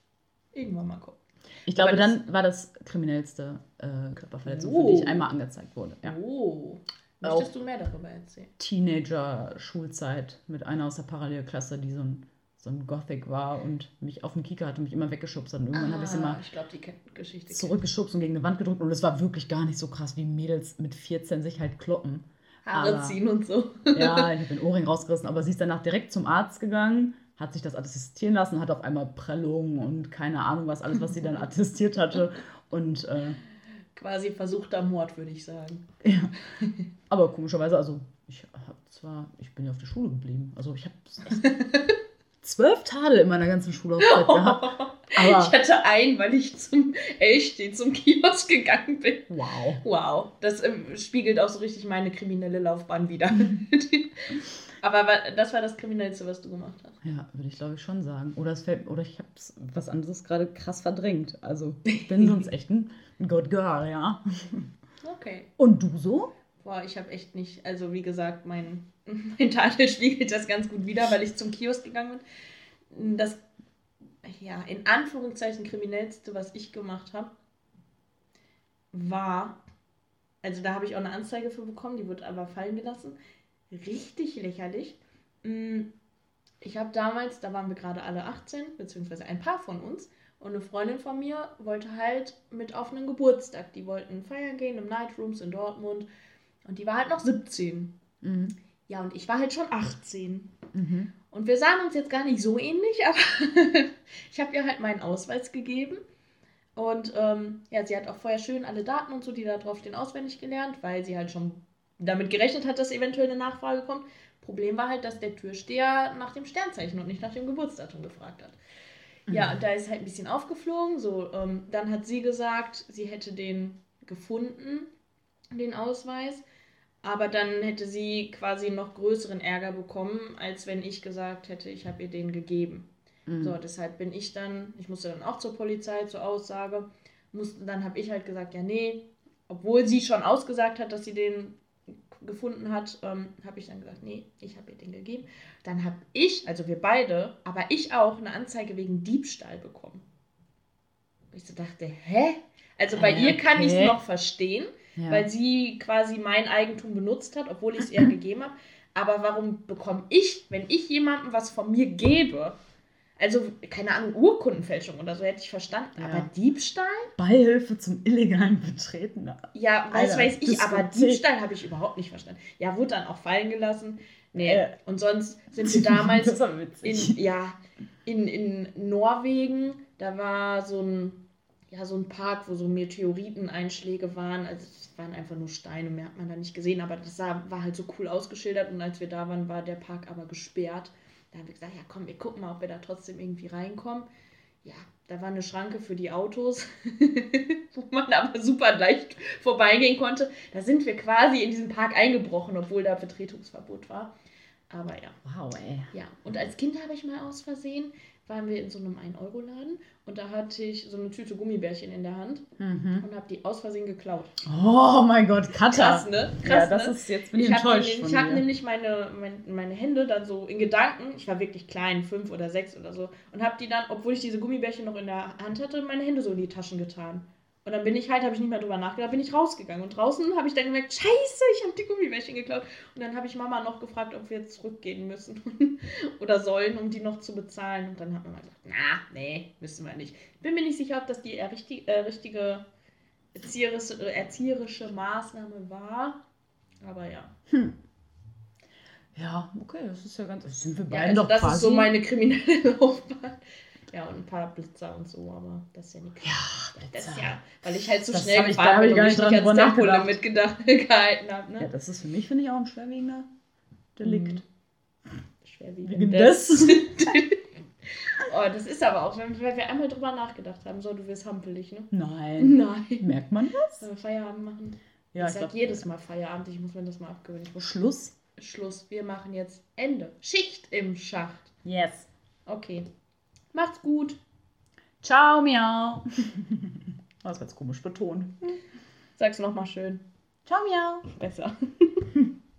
Speaker 2: irgendwann mal kommen.
Speaker 1: Ich glaube, dann war das kriminellste äh, Körperverletzung, oh. für die ich einmal angezeigt wurde. Ja.
Speaker 2: Oh. Möchtest du mehr darüber erzählen?
Speaker 1: Teenager-Schulzeit mit einer aus der Parallelklasse, die so ein, so ein Gothic war und mich auf dem Kieker hatte, mich immer weggeschubst hat. Und irgendwann ah, habe ich sie mal
Speaker 2: ich glaub,
Speaker 1: zurückgeschubst und gegen eine Wand gedrückt. Und es war wirklich gar nicht so krass, wie Mädels mit 14 sich halt kloppen.
Speaker 2: Haare aber, ziehen und so. (laughs)
Speaker 1: ja, (laughs) ich habe den Ohrring rausgerissen, aber sie ist danach direkt zum Arzt gegangen, hat sich das attestieren lassen, hat auf einmal Prellungen und keine Ahnung was, alles, was sie dann (laughs) attestiert hatte. Und äh,
Speaker 2: quasi versuchter Mord, würde ich sagen.
Speaker 1: Ja. Aber komischerweise, also ich habe zwar, ich bin ja auf der Schule geblieben. Also ich habe (laughs) zwölf Tadel in meiner ganzen Schulaufzeit gehabt.
Speaker 2: Aber ich hatte einen, weil ich zum Elchstehen, zum Kiosk gegangen bin.
Speaker 1: Wow.
Speaker 2: Wow. Das äh, spiegelt auch so richtig meine kriminelle Laufbahn wieder. (laughs) Aber das war das Kriminellste, was du gemacht hast.
Speaker 1: Ja, würde ich glaube ich schon sagen. Oder, es fällt, oder ich habe was anderes gerade krass verdrängt. Also ich bin sonst echt ein Good Girl, ja.
Speaker 2: Okay.
Speaker 1: Und du so?
Speaker 2: Boah, ich habe echt nicht, also wie gesagt, mein, (laughs) mein Tadel spiegelt das ganz gut wieder, weil ich zum Kiosk gegangen bin. Das, ja, in Anführungszeichen kriminellste, was ich gemacht habe, war, also da habe ich auch eine Anzeige für bekommen, die wird aber fallen gelassen richtig lächerlich. Mm, ich habe damals, da waren wir gerade alle 18, beziehungsweise ein paar von uns, und eine Freundin von mir wollte halt mit auf einen Geburtstag. Die wollten feiern gehen im Nightrooms in Dortmund. Und die war halt noch 17. Mhm. Ja, und ich war halt schon 18. Mhm. Und wir sahen uns jetzt gar nicht so ähnlich, (laughs) aber ich habe ihr halt meinen Ausweis gegeben. Und ähm, ja, sie hat auch vorher schön alle Daten und so, die da drauf stehen, auswendig gelernt, weil sie halt schon damit gerechnet hat, dass eventuell eine Nachfrage kommt. Problem war halt, dass der Türsteher nach dem Sternzeichen und nicht nach dem Geburtsdatum gefragt hat. Mhm. Ja, da ist halt ein bisschen aufgeflogen. So, ähm, dann hat sie gesagt, sie hätte den gefunden, den Ausweis. Aber dann hätte sie quasi noch größeren Ärger bekommen, als wenn ich gesagt hätte, ich habe ihr den gegeben. Mhm. So, deshalb bin ich dann, ich musste dann auch zur Polizei, zur Aussage. mussten, dann habe ich halt gesagt, ja, nee, obwohl sie schon ausgesagt hat, dass sie den gefunden hat, ähm, habe ich dann gesagt, nee, ich habe ihr den gegeben. Dann habe ich, also wir beide, aber ich auch, eine Anzeige wegen Diebstahl bekommen. Ich so dachte, hä? Also bei
Speaker 1: Äh,
Speaker 2: ihr kann ich es
Speaker 1: okay.
Speaker 2: noch verstehen,
Speaker 1: Ja.
Speaker 2: weil sie quasi mein Eigentum benutzt hat, obwohl ich es ihr (laughs) gegeben habe. Aber warum bekomme ich, wenn ich jemandem was von mir gebe, also keine Ahnung, Urkundenfälschung oder so hätte ich verstanden,
Speaker 1: Ja.
Speaker 2: aber Diebstahl?
Speaker 1: Beihilfe zum illegalen Betreten.
Speaker 2: Ja, was
Speaker 1: Alter,
Speaker 2: weiß ich, aber. Diebstahl habe ich überhaupt nicht verstanden. Ja, wurde dann auch fallen gelassen. Nee,
Speaker 1: Äh.
Speaker 2: und sonst sind wir damals (laughs) in, ja, in, in Norwegen, da war so ein, ja, so ein Park, wo so Meteoriteneinschläge waren. Also es waren einfach nur Steine, mehr hat man da nicht gesehen, aber das sah, war halt so cool ausgeschildert und als wir da waren, war der Park aber gesperrt. Da haben wir gesagt, ja komm, wir gucken mal, ob wir da trotzdem irgendwie reinkommen. Ja, da war eine Schranke für die Autos, (laughs) wo man aber super leicht vorbeigehen konnte. Da sind wir quasi in diesen Park eingebrochen, obwohl da Betretungsverbot war. Aber ja.
Speaker 1: Wow, ey.
Speaker 2: Ja, und als Kind habe ich mal aus Versehen, waren wir in so einem 1-Euro-Laden und da hatte ich so eine Tüte Gummibärchen in der Hand
Speaker 1: Mhm.
Speaker 2: und habe die aus Versehen geklaut.
Speaker 1: Oh mein Gott, Cutter.
Speaker 2: Krass, ne?
Speaker 1: ja,
Speaker 2: Krass,
Speaker 1: das
Speaker 2: ne?
Speaker 1: ist jetzt bin ich,
Speaker 2: Ich habe
Speaker 1: enttäuscht
Speaker 2: nämlich,
Speaker 1: von
Speaker 2: ich hab
Speaker 1: dir.
Speaker 2: nämlich meine, mein, meine Hände dann so in Gedanken, ich war wirklich klein, fünf oder sechs oder so, und habe die dann, obwohl ich diese Gummibärchen noch in der Hand hatte, meine Hände so in die Taschen getan. Und dann bin ich halt, habe ich nicht mehr drüber nachgedacht, bin ich rausgegangen. Und draußen habe ich dann gemerkt, scheiße, ich habe die Gummibärchen geklaut. Und dann habe ich Mama noch gefragt, ob wir jetzt zurückgehen müssen (laughs) oder sollen, um die noch zu bezahlen. Und dann hat Mama gesagt, na, nee, müssen wir nicht. Bin mir nicht sicher, ob das die äh, richtig, äh, richtige erzieherische, äh, erzieherische Maßnahme war. Aber ja.
Speaker 1: Ja, okay, das ist ja ganz. das Sind wir
Speaker 2: Ja,
Speaker 1: beiden
Speaker 2: also
Speaker 1: doch
Speaker 2: das
Speaker 1: quasi.
Speaker 2: ist so meine kriminelle (laughs) Laufbahn. Ja, und ein paar Blitzer und so, aber das ist ja nichts.
Speaker 1: Ja,
Speaker 2: Das ist ja, weil ich halt so
Speaker 1: Das
Speaker 2: schnell
Speaker 1: da
Speaker 2: gefahren
Speaker 1: hab ich
Speaker 2: bin
Speaker 1: gar nicht dran drüber nachgedacht.
Speaker 2: Tempolimit gedacht, (laughs) gehalten habe.
Speaker 1: Ja,
Speaker 2: Ne?
Speaker 1: das ist für mich, finde ich, auch ein schwerwiegender Delikt.
Speaker 2: Mhm. Schwerwiegend.
Speaker 1: Wegen des. (laughs) (laughs)
Speaker 2: oh, das ist aber auch, wenn, wir einmal drüber nachgedacht haben, so, du wirst hampelig, ne?
Speaker 1: Nein.
Speaker 2: Nein.
Speaker 1: Merkt man das?
Speaker 2: Sollen wir Feierabend machen?
Speaker 1: Ja,
Speaker 2: ich
Speaker 1: ich
Speaker 2: sag
Speaker 1: glaub,
Speaker 2: jedes Mal Feierabend, ich muss mir das mal abgewöhnen.
Speaker 1: Schluss.
Speaker 2: Schluss, wir machen jetzt Ende. Schicht im Schacht.
Speaker 1: Yes.
Speaker 2: Okay. Macht's gut.
Speaker 1: Ciao, miau. (laughs) Das war jetzt komisch betont.
Speaker 2: Sag's nochmal schön.
Speaker 1: Ciao, miau.
Speaker 2: Besser. (laughs)